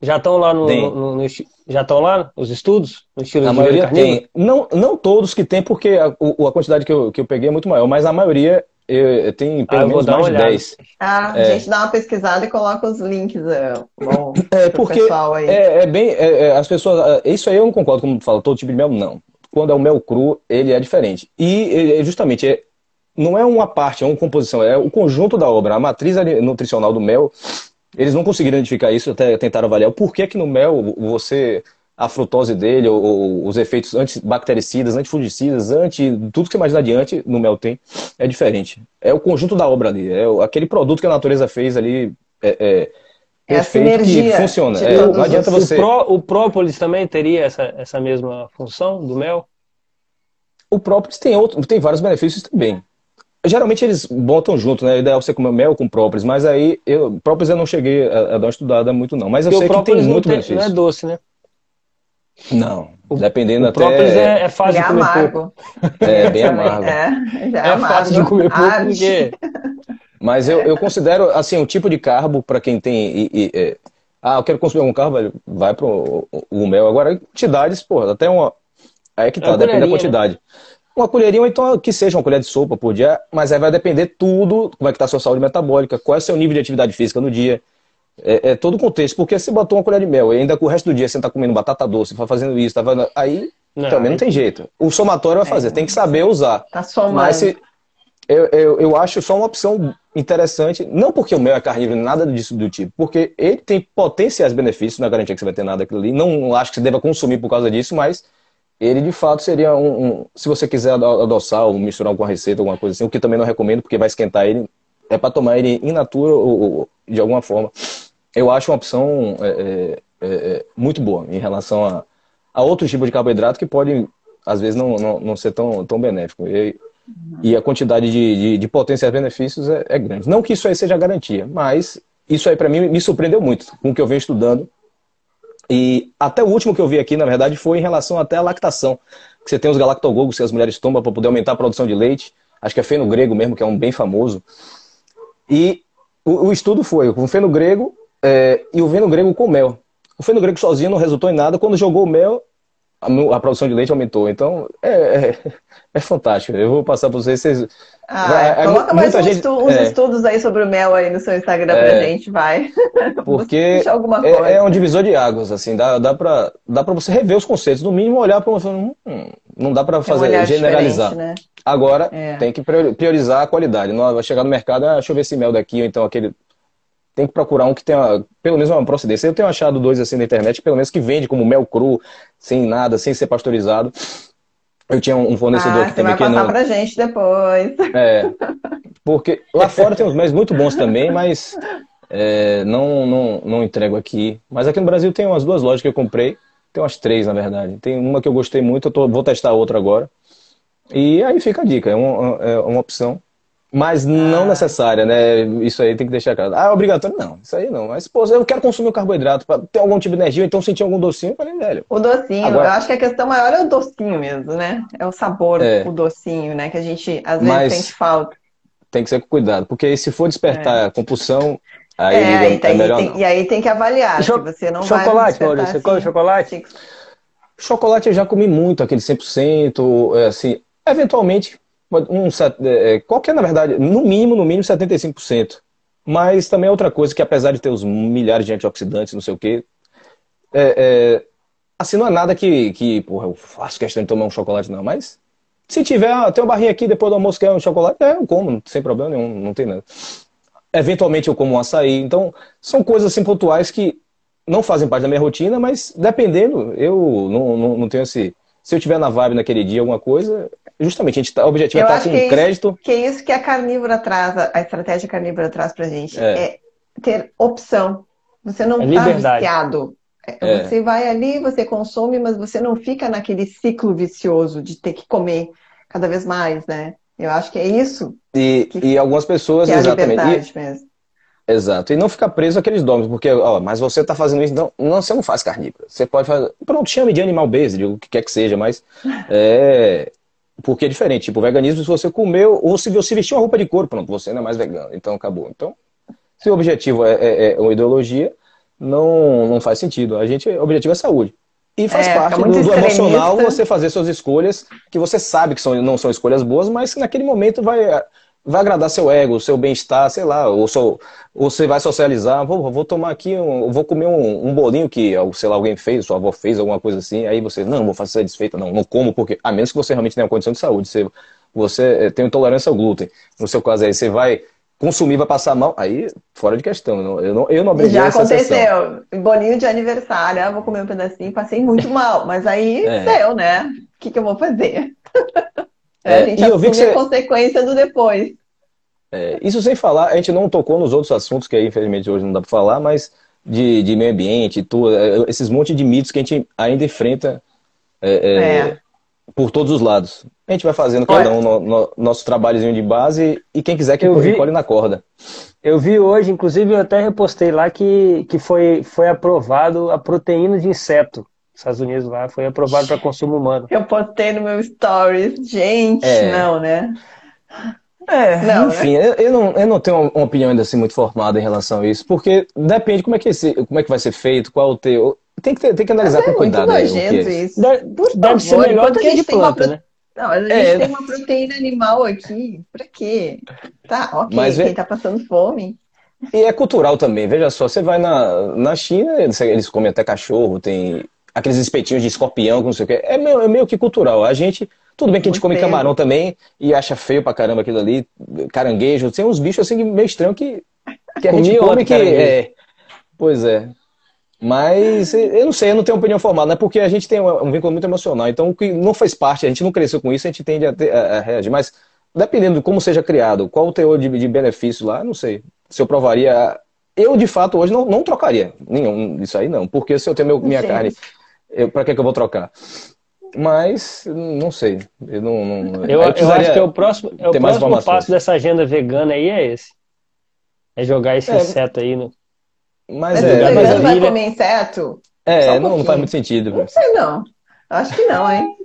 Speaker 1: Já estão lá no, no, no, já estão lá os estudos
Speaker 3: no estilo a maioria tem não não todos que tem porque a, a quantidade que eu, que eu peguei é muito maior mas a maioria eu, eu tenho pelo ah, menos mais de 10.
Speaker 2: Ah, é. a gente dá uma pesquisada e coloca os links é, bom,
Speaker 3: é porque pessoal aí. É, é bem. É, é, as pessoas. É, isso aí eu não concordo, como tu fala, todo tipo de mel, não. Quando é o mel cru, ele é diferente. E justamente é, não é uma parte, é uma composição, é o conjunto da obra. A matriz nutricional do mel, eles não conseguiram identificar isso, até tentaram avaliar o porquê que no mel você a frutose dele, ou, ou os efeitos antibactericidas, antifungicidas, anti tudo que você imaginar adiante no mel tem, é diferente. É o conjunto da obra ali, é aquele produto que a natureza fez ali. É, é,
Speaker 2: é a sinergia
Speaker 3: que funciona. É, não adianta você.
Speaker 1: O, pró, o, própolis também teria essa, essa mesma função do mel?
Speaker 3: O própolis tem, outro, tem vários benefícios também. Geralmente eles botam junto, né? A ideia é você comer mel com própolis, mas aí eu, própolis eu não cheguei a, a dar uma estudada muito, não. Mas eu Porque sei que tem muito tem, benefício.
Speaker 1: Não é doce, né?
Speaker 3: Não, dependendo o
Speaker 1: até. Própolis é, é fácil de comer amargo.
Speaker 3: pouco. É bem amargo.
Speaker 1: É, já é, é fácil de comer pouco porque.
Speaker 3: Mas eu, eu considero assim um tipo de carbo para quem tem. E, e, é... ah, eu quero consumir algum carbo, vai pro o mel. Agora, quantidades, pô, até uma. Aí é que tá, é depende da né? quantidade. Né? Uma colherinha, ou então que seja uma colher de sopa por dia, mas aí vai depender tudo, como é que tá a sua saúde metabólica, qual é o seu nível de atividade física no dia. É, é, todo o contexto, porque você botou uma colher de mel e ainda com o resto do dia você está comendo batata doce, tá fazendo isso, tá fazendo... aí não, também não tem jeito. O somatório vai fazer, é, tem que saber usar.
Speaker 2: Tá somando.
Speaker 3: Mas se, eu, eu, eu acho só uma opção interessante, não porque o mel é carnívoro, nada disso do tipo, porque ele tem potenciais benefícios, não é garantia que você vai ter nada daquilo ali, não acho que você deva consumir por causa disso, mas ele de fato seria um, um se você quiser adoçar ou misturar com uma receita, alguma coisa assim, o que também não recomendo, porque vai esquentar ele, é para tomar ele in natura ou, ou de alguma forma eu acho uma opção é, é, é, é, muito boa em relação a, a outro tipo de carboidrato que pode, às vezes, não, não, não ser tão, tão benéfico. E, e a quantidade de, de, de potenciais benefícios é, é, grande. Não que isso aí seja garantia, mas isso aí para mim me surpreendeu muito com o que eu venho estudando. E até o último que eu vi aqui, na verdade, foi em relação até à lactação. Que você tem os galactogogos que as mulheres tomam para poder aumentar a produção de leite. Acho que é feno grego mesmo, que é um bem famoso. E o, o estudo foi com feno grego é, e o feno grego com mel. O feno grego sozinho não resultou em nada. Quando jogou o mel, a, produção de leite aumentou. Então, é, é, é fantástico. Eu vou passar para vocês. vocês
Speaker 2: ah, vai, é, coloca mais uns, gente, estu, uns é. estudos aí sobre o mel aí no seu Instagram é, pra gente, vai.
Speaker 3: Porque é, é, um divisor de águas, assim, dá, dá para dá pra você rever os conceitos. No mínimo, olhar para você. Hum, não dá para fazer, um generalizar. Né? Agora, tem que priorizar a qualidade. Não vai chegar no mercado, ah, deixa eu ver esse mel daqui, ou então aquele tem que procurar um que tenha pelo menos uma procedência. Eu tenho achado dois assim na internet, pelo menos que vende como mel cru, sem nada, sem ser pasteurizado. Eu tinha um fornecedor
Speaker 2: ah,
Speaker 3: que também
Speaker 2: vai passar não... pra gente depois.
Speaker 3: É, porque lá fora tem uns mel muito bons também, mas é, não, não, não entrego aqui. Mas aqui no Brasil tem umas duas lojas que eu comprei. Tem umas três, na verdade. Tem uma que eu gostei muito, eu tô, vou testar outra agora. E aí fica a dica, é uma, é uma opção. Mas não ah. necessária, né? Isso aí tem que deixar claro. Ah, é obrigatório? Não, isso aí não. Mas, pô, eu quero consumir o carboidrato para ter algum tipo de energia, então sentir algum docinho, eu falei, velho.
Speaker 2: O docinho, Agora... eu acho que a questão maior é o docinho mesmo, né? É o sabor, é. o docinho, né? Que a gente às vezes Mas sente falta.
Speaker 3: Tem que ser com cuidado, porque se for despertar é. compulsão, aí,
Speaker 2: é, aí é melhor tem, E aí tem que avaliar, Cho você não
Speaker 1: chocolate, vai Maurício, você come assim. chocolate?
Speaker 3: Chocolate eu já comi muito, aquele 100%, é, assim, eventualmente um, é, é, qualquer, na verdade, no mínimo, no mínimo 75%. Mas também é outra coisa que, apesar de ter os milhares de antioxidantes, não sei o quê, é, é, assim, não é nada que, que, porra, eu faço questão de tomar um chocolate, não. Mas se tiver, ah, tem uma barrinha aqui, depois do almoço quer um chocolate, é, eu como, sem problema nenhum, não tem nada. Eventualmente eu como um açaí. Então, são coisas assim pontuais que não fazem parte da minha rotina, mas dependendo, eu não, não, não tenho esse. Se eu tiver na vibe naquele dia alguma coisa, justamente, a gente tá, o objetivo é estar com um crédito.
Speaker 2: Isso, que é isso que a carnívora traz, a estratégia carnívora traz pra gente. É, é ter opção. Você não é tá viciado. É. Você vai ali, você consome, mas você não fica naquele ciclo vicioso de ter que comer cada vez mais, né? Eu acho que é isso.
Speaker 3: E,
Speaker 2: que,
Speaker 3: e algumas pessoas,
Speaker 2: que é
Speaker 3: exatamente.
Speaker 2: E, mesmo.
Speaker 3: Exato. E não ficar preso àqueles dogmas, porque, ó, mas você está fazendo isso, então, não, você não faz carnívoro. Você pode fazer. Pronto, chame de animal based, o que quer que seja, mas. É, porque é diferente. Tipo, o veganismo, se você comeu, ou se você vestiu uma roupa de couro, pronto, você não é mais vegano. Então acabou. Então, se o objetivo é, é, é uma ideologia, não, não faz sentido. A gente, o objetivo é saúde. E faz
Speaker 2: É,
Speaker 3: parte
Speaker 2: fica
Speaker 3: do, do emocional você fazer suas escolhas, que você sabe que são, não são escolhas boas, mas que naquele momento vai, vai agradar seu ego, seu bem-estar, sei lá, ou, seu, ou você vai socializar, vou, vou tomar aqui, um, vou comer um, um bolinho que, sei lá, alguém fez, sua avó fez, alguma coisa assim, aí você, não, vou fazer desfeita, não, não como, porque, a menos que você realmente tenha uma condição de saúde, você, você eh, tem intolerância ao glúten, no seu caso aí, você vai consumir, vai passar mal, aí, fora de questão, eu não, eu não, abriria
Speaker 2: Já aconteceu. Bolinho de aniversário, ah, vou comer um pedacinho, passei muito mal. Mas aí,
Speaker 3: É.
Speaker 2: deu, né? O que, que eu vou fazer?
Speaker 3: É,
Speaker 2: a gente
Speaker 3: e eu vi que você-
Speaker 2: a consequência do depois.
Speaker 3: É, isso sem falar, a gente não tocou nos outros assuntos que aí, infelizmente, hoje não dá para falar, mas de, de meio ambiente, tudo, é, esses monte de mitos que a gente ainda enfrenta é, é,
Speaker 2: É.
Speaker 3: por todos os lados. A gente vai fazendo cada um no, no- nosso trabalhozinho de base e quem quiser que
Speaker 1: Eu vi-
Speaker 3: colhe na corda.
Speaker 1: Eu vi hoje, inclusive eu até repostei lá que, que foi, foi aprovado a proteína de inseto. Estados Unidos lá foi aprovado para consumo humano.
Speaker 2: Eu postei no meu stories. Gente,
Speaker 3: É.
Speaker 2: não, né?
Speaker 3: É,
Speaker 2: Não,
Speaker 3: enfim, eu, eu não, eu não tenho uma, opinião ainda assim muito formada em relação a isso, porque depende como é que, esse, como é que vai ser feito, qual o teu. Tem que, ter- tem que analisar
Speaker 2: É
Speaker 3: com
Speaker 2: muito
Speaker 3: cuidado aí o que
Speaker 2: nojento
Speaker 3: é.
Speaker 2: isso.
Speaker 1: Deve,
Speaker 2: Por
Speaker 1: deve ser
Speaker 2: favor,
Speaker 1: melhor
Speaker 2: enquanto
Speaker 1: do que a de
Speaker 2: gente tem uma
Speaker 1: planta, né?
Speaker 2: Não, mas a gente
Speaker 3: É.
Speaker 2: tem uma proteína animal aqui. Pra quê? Tá, ok.
Speaker 3: Mas vê-
Speaker 2: Quem tá passando fome.
Speaker 3: E é cultural também, veja só, você vai na, na China, eles comem até cachorro, tem aqueles espetinhos de escorpião, não sei o quê. É meio, é meio que cultural. A gente, tudo bem que a gente
Speaker 2: Muito
Speaker 3: come
Speaker 2: feio.
Speaker 3: camarão também e acha feio pra caramba aquilo ali, caranguejo, tem uns bichos assim meio estranhos que, que a
Speaker 1: Comi
Speaker 3: gente come que. É, pois é. Mas eu não sei, eu não tenho opinião formada, né? Porque a gente tem um vínculo muito emocional. Então, o que não faz parte, a gente não cresceu com isso, a gente tende a, ter- a- a reagir. Mas dependendo de como seja criado, qual o teor de, de benefício lá, não sei. Se eu provaria. Eu, de fato, hoje não, não trocaria nenhum disso aí, não. Porque se eu tenho meu- minha
Speaker 2: Gente.
Speaker 3: carne, eu, pra que, que eu vou trocar? Mas, não sei. Eu, não, não-
Speaker 1: Eu, eu
Speaker 3: precisaria
Speaker 1: acho que é o próximo, é o próximo passo dessa agenda vegana aí é esse. É jogar esse
Speaker 3: É.
Speaker 1: inseto aí no.
Speaker 3: Mas
Speaker 2: Mas
Speaker 3: é,
Speaker 2: o
Speaker 3: mas
Speaker 2: vegano
Speaker 3: é,
Speaker 2: vai
Speaker 1: ilha-
Speaker 2: comer inseto?
Speaker 3: é,
Speaker 2: um
Speaker 3: não, não faz muito sentido.
Speaker 2: Não sei não. Acho que não, hein?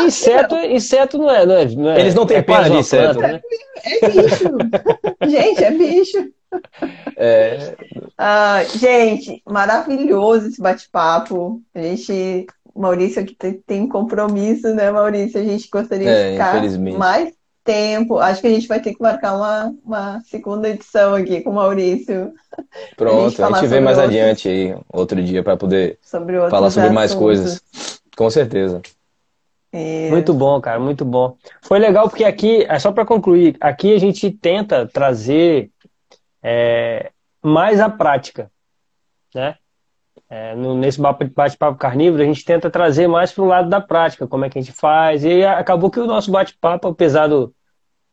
Speaker 1: Inseto, inseto não é, não é, não é-
Speaker 3: Eles não têm
Speaker 1: é
Speaker 3: de inseto.
Speaker 1: planta, né?
Speaker 2: É bicho. Gente, é bicho.
Speaker 3: É,
Speaker 2: Ah, gente, maravilhoso esse bate-papo. A gente, Maurício aqui tem, compromisso, né, Maurício? A gente gostaria
Speaker 3: É,
Speaker 2: de ficar mais tempo. Acho que a gente vai ter que marcar uma, uma segunda edição aqui com o Maurício
Speaker 3: pronto, a
Speaker 2: falar
Speaker 3: gente vê mais
Speaker 2: outros-
Speaker 3: adiante aí, outro dia, para poder
Speaker 2: sobre
Speaker 3: falar sobre mais
Speaker 2: assuntos.
Speaker 3: coisas. Com certeza.
Speaker 2: E-
Speaker 1: Muito bom, cara, muito bom. Foi legal porque aqui, é só para concluir, aqui a gente tenta trazer é, mais a prática, né? É, no- nesse bate- bate-papo carnívoro, a gente tenta trazer mais para o lado da prática, como é que a gente faz. E acabou que o nosso bate-papo, apesar do,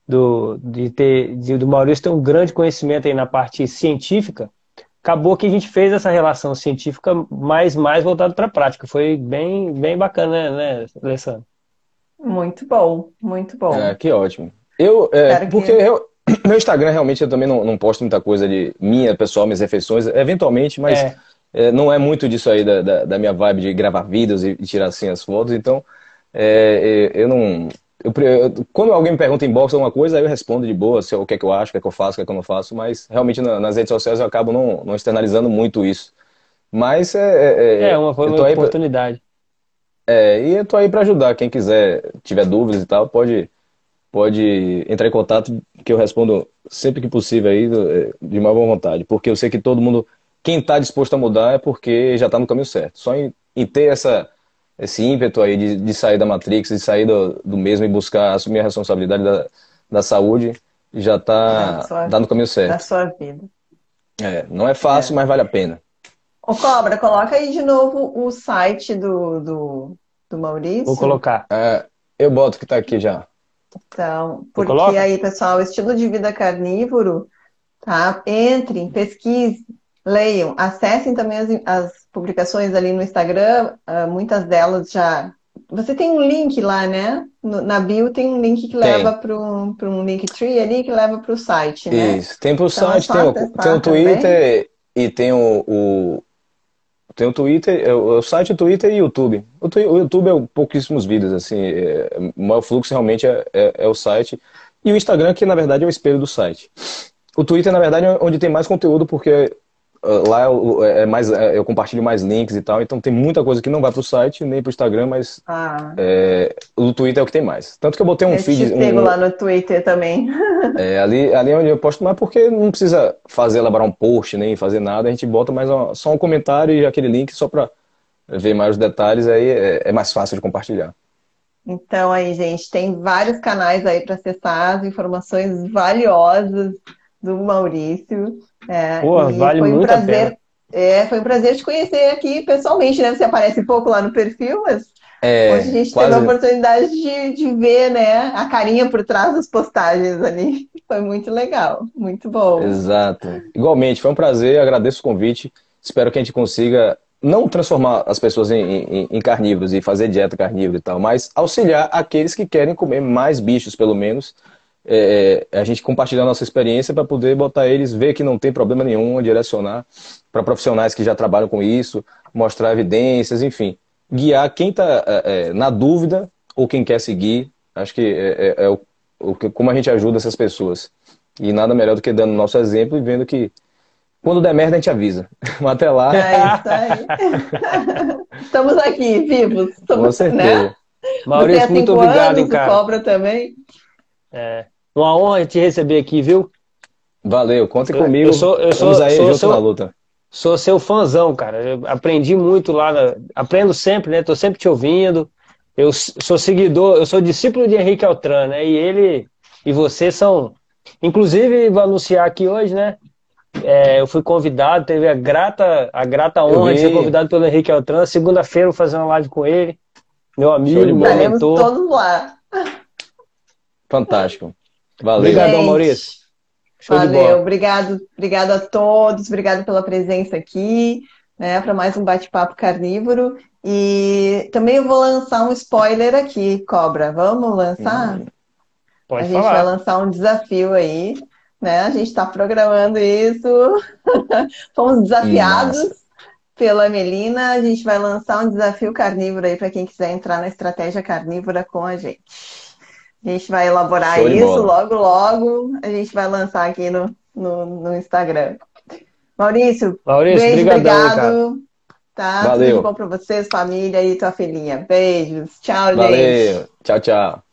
Speaker 1: do, de ter, de- do Maurício ter um grande conhecimento aí na parte científica, acabou que a gente fez essa relação científica mais, mais voltada para a prática. Foi bem, bem bacana, né, né, Alessandro?
Speaker 2: Muito bom, muito bom.
Speaker 3: É, que ótimo. Eu, é,
Speaker 2: Espero que-
Speaker 3: porque eu- meu Instagram realmente eu também não, não posto muita coisa de minha, pessoal, minhas refeições, eventualmente, mas
Speaker 1: É.
Speaker 3: é, não é muito disso aí da, da, da minha vibe de gravar vídeos e, e tirar assim as fotos, então é, é, eu não. Eu eu- quando alguém me pergunta em box alguma coisa, aí eu respondo de boa, se, o que é que eu acho, o que é que eu faço, o que é que eu não faço, mas realmente na- nas redes sociais eu acabo não, não externalizando muito isso. Mas é, é,
Speaker 1: É, uma, foi uma
Speaker 3: aí pra-
Speaker 1: oportunidade.
Speaker 3: é, e eu tô aí para ajudar. Quem quiser, tiver dúvidas e tal, pode, pode entrar em contato, que eu respondo sempre que possível aí, do- de uma boa vontade. Porque eu sei que todo mundo, quem está disposto a mudar é porque já está no caminho certo. Só em, em ter essa, esse ímpeto aí de, de sair da Matrix, de sair do, do mesmo e buscar assumir a responsabilidade da, da saúde, já
Speaker 2: Da
Speaker 3: está
Speaker 2: sua-
Speaker 3: tá no caminho
Speaker 2: Da
Speaker 3: certo.
Speaker 2: sua vida.
Speaker 3: É, não é fácil, mas vale a pena.
Speaker 2: Ô, Cobra, coloca aí de novo o site do, do, do Maurício.
Speaker 1: Vou colocar.
Speaker 3: É, eu boto que está aqui já.
Speaker 2: Então, porque aí, pessoal, estilo de vida carnívoro, tá? Entrem, pesquisem, leiam, acessem também as, as publicações ali no Instagram, uh, muitas delas já. Você tem um link lá, né? Na bio tem um link que leva para um, um Linktree ali que leva para o site, né?
Speaker 3: Isso, tem para o então, site, tem o, tem o Twitter também. e tem o, o, tem o Twitter, é o, o site, o Twitter e o YouTube. O, o YouTube é pouquíssimos vídeos, assim, é, o maior fluxo realmente é, é, é, o site. E o Instagram, que na verdade é o espelho do site. O Twitter, na verdade, é onde tem mais conteúdo, porque lá é, é mais, é, eu compartilho mais links e tal, então tem muita coisa que não vai pro site, nem pro Instagram, mas ah. é, o Twitter é o que tem mais. Tanto que eu botei um eu feed.
Speaker 2: Eu um, lá no Twitter também.
Speaker 3: é, ali, ali é onde eu posto mais, porque não precisa fazer, elaborar um post, nem fazer nada, a gente bota mais uma, só um comentário e aquele link só para ver mais os detalhes, aí é, é mais fácil de compartilhar.
Speaker 2: Então aí, gente, tem vários canais aí para acessar as informações valiosas do Maurício. É,
Speaker 1: Pô, vale foi um muito prazer, a pena.
Speaker 2: É, foi um prazer te conhecer aqui pessoalmente, né? Você aparece pouco lá no perfil, mas é, hoje a gente quase... teve a oportunidade de, de ver, né, a carinha por trás das postagens ali. Foi muito legal, muito bom.
Speaker 3: Exato. Igualmente, foi um prazer, agradeço o convite. Espero que a gente consiga não transformar as pessoas em, em, em, carnívoros e fazer dieta carnívora e tal, mas auxiliar aqueles que querem comer mais bichos, pelo menos. É, é a gente compartilhar a nossa experiência para poder botar eles, ver que não tem problema nenhum, direcionar para profissionais que já trabalham com isso, mostrar evidências, enfim. Guiar quem está é, é, na dúvida ou quem quer seguir. Acho que é, é, é o, o, como a gente ajuda essas pessoas. E nada melhor do que dando nosso exemplo e vendo que quando der merda, a gente avisa. Mas até lá.
Speaker 2: É isso aí. Estamos aqui, vivos. Estamos,
Speaker 3: Com certeza. Né?
Speaker 1: Maurício, muito obrigado,
Speaker 2: anos, cara. Cobra também.
Speaker 1: É. Uma honra te receber aqui, viu?
Speaker 3: Valeu, conta comigo. Eu
Speaker 1: sou, eu sou, aí sou, junto sou, na luta. Sou seu fãzão, cara. Eu aprendi muito lá. Na... Aprendo sempre, né? Tô sempre te ouvindo. Eu sou seguidor, eu sou discípulo de Henrique Altran, né? E ele e você são. Inclusive, vou anunciar aqui hoje, né? É, eu fui convidado, teve a grata, a grata honra de ser convidado pelo Henrique Altran. Segunda-feira eu vou fazer uma live com ele. Meu amigo, meu mentor.
Speaker 2: todos lá.
Speaker 3: Fantástico. Valeu.
Speaker 1: Obrigado, Maurício.
Speaker 2: Show Valeu, obrigado, obrigado a todos, obrigado pela presença aqui, né, para mais um bate-papo carnívoro. E também eu vou lançar um spoiler aqui, Cobra. Vamos lançar? Hum,
Speaker 1: pode
Speaker 2: a
Speaker 1: falar.
Speaker 2: gente vai lançar um desafio aí né? A gente está programando isso. Fomos desafiados Nossa. pela Melina. A gente vai lançar um desafio carnívoro aí para quem quiser entrar na estratégia carnívora com a gente. A gente vai elaborar isso logo, logo. A gente vai lançar aqui no, no, no Instagram. Maurício,
Speaker 1: Maurício
Speaker 2: beijo,
Speaker 1: obrigado.
Speaker 2: Cara. Tá?
Speaker 3: Valeu.
Speaker 2: Tudo bom para vocês, família e tua filhinha. Beijos. Tchau,
Speaker 3: Valeu. gente. Valeu. Tchau, tchau.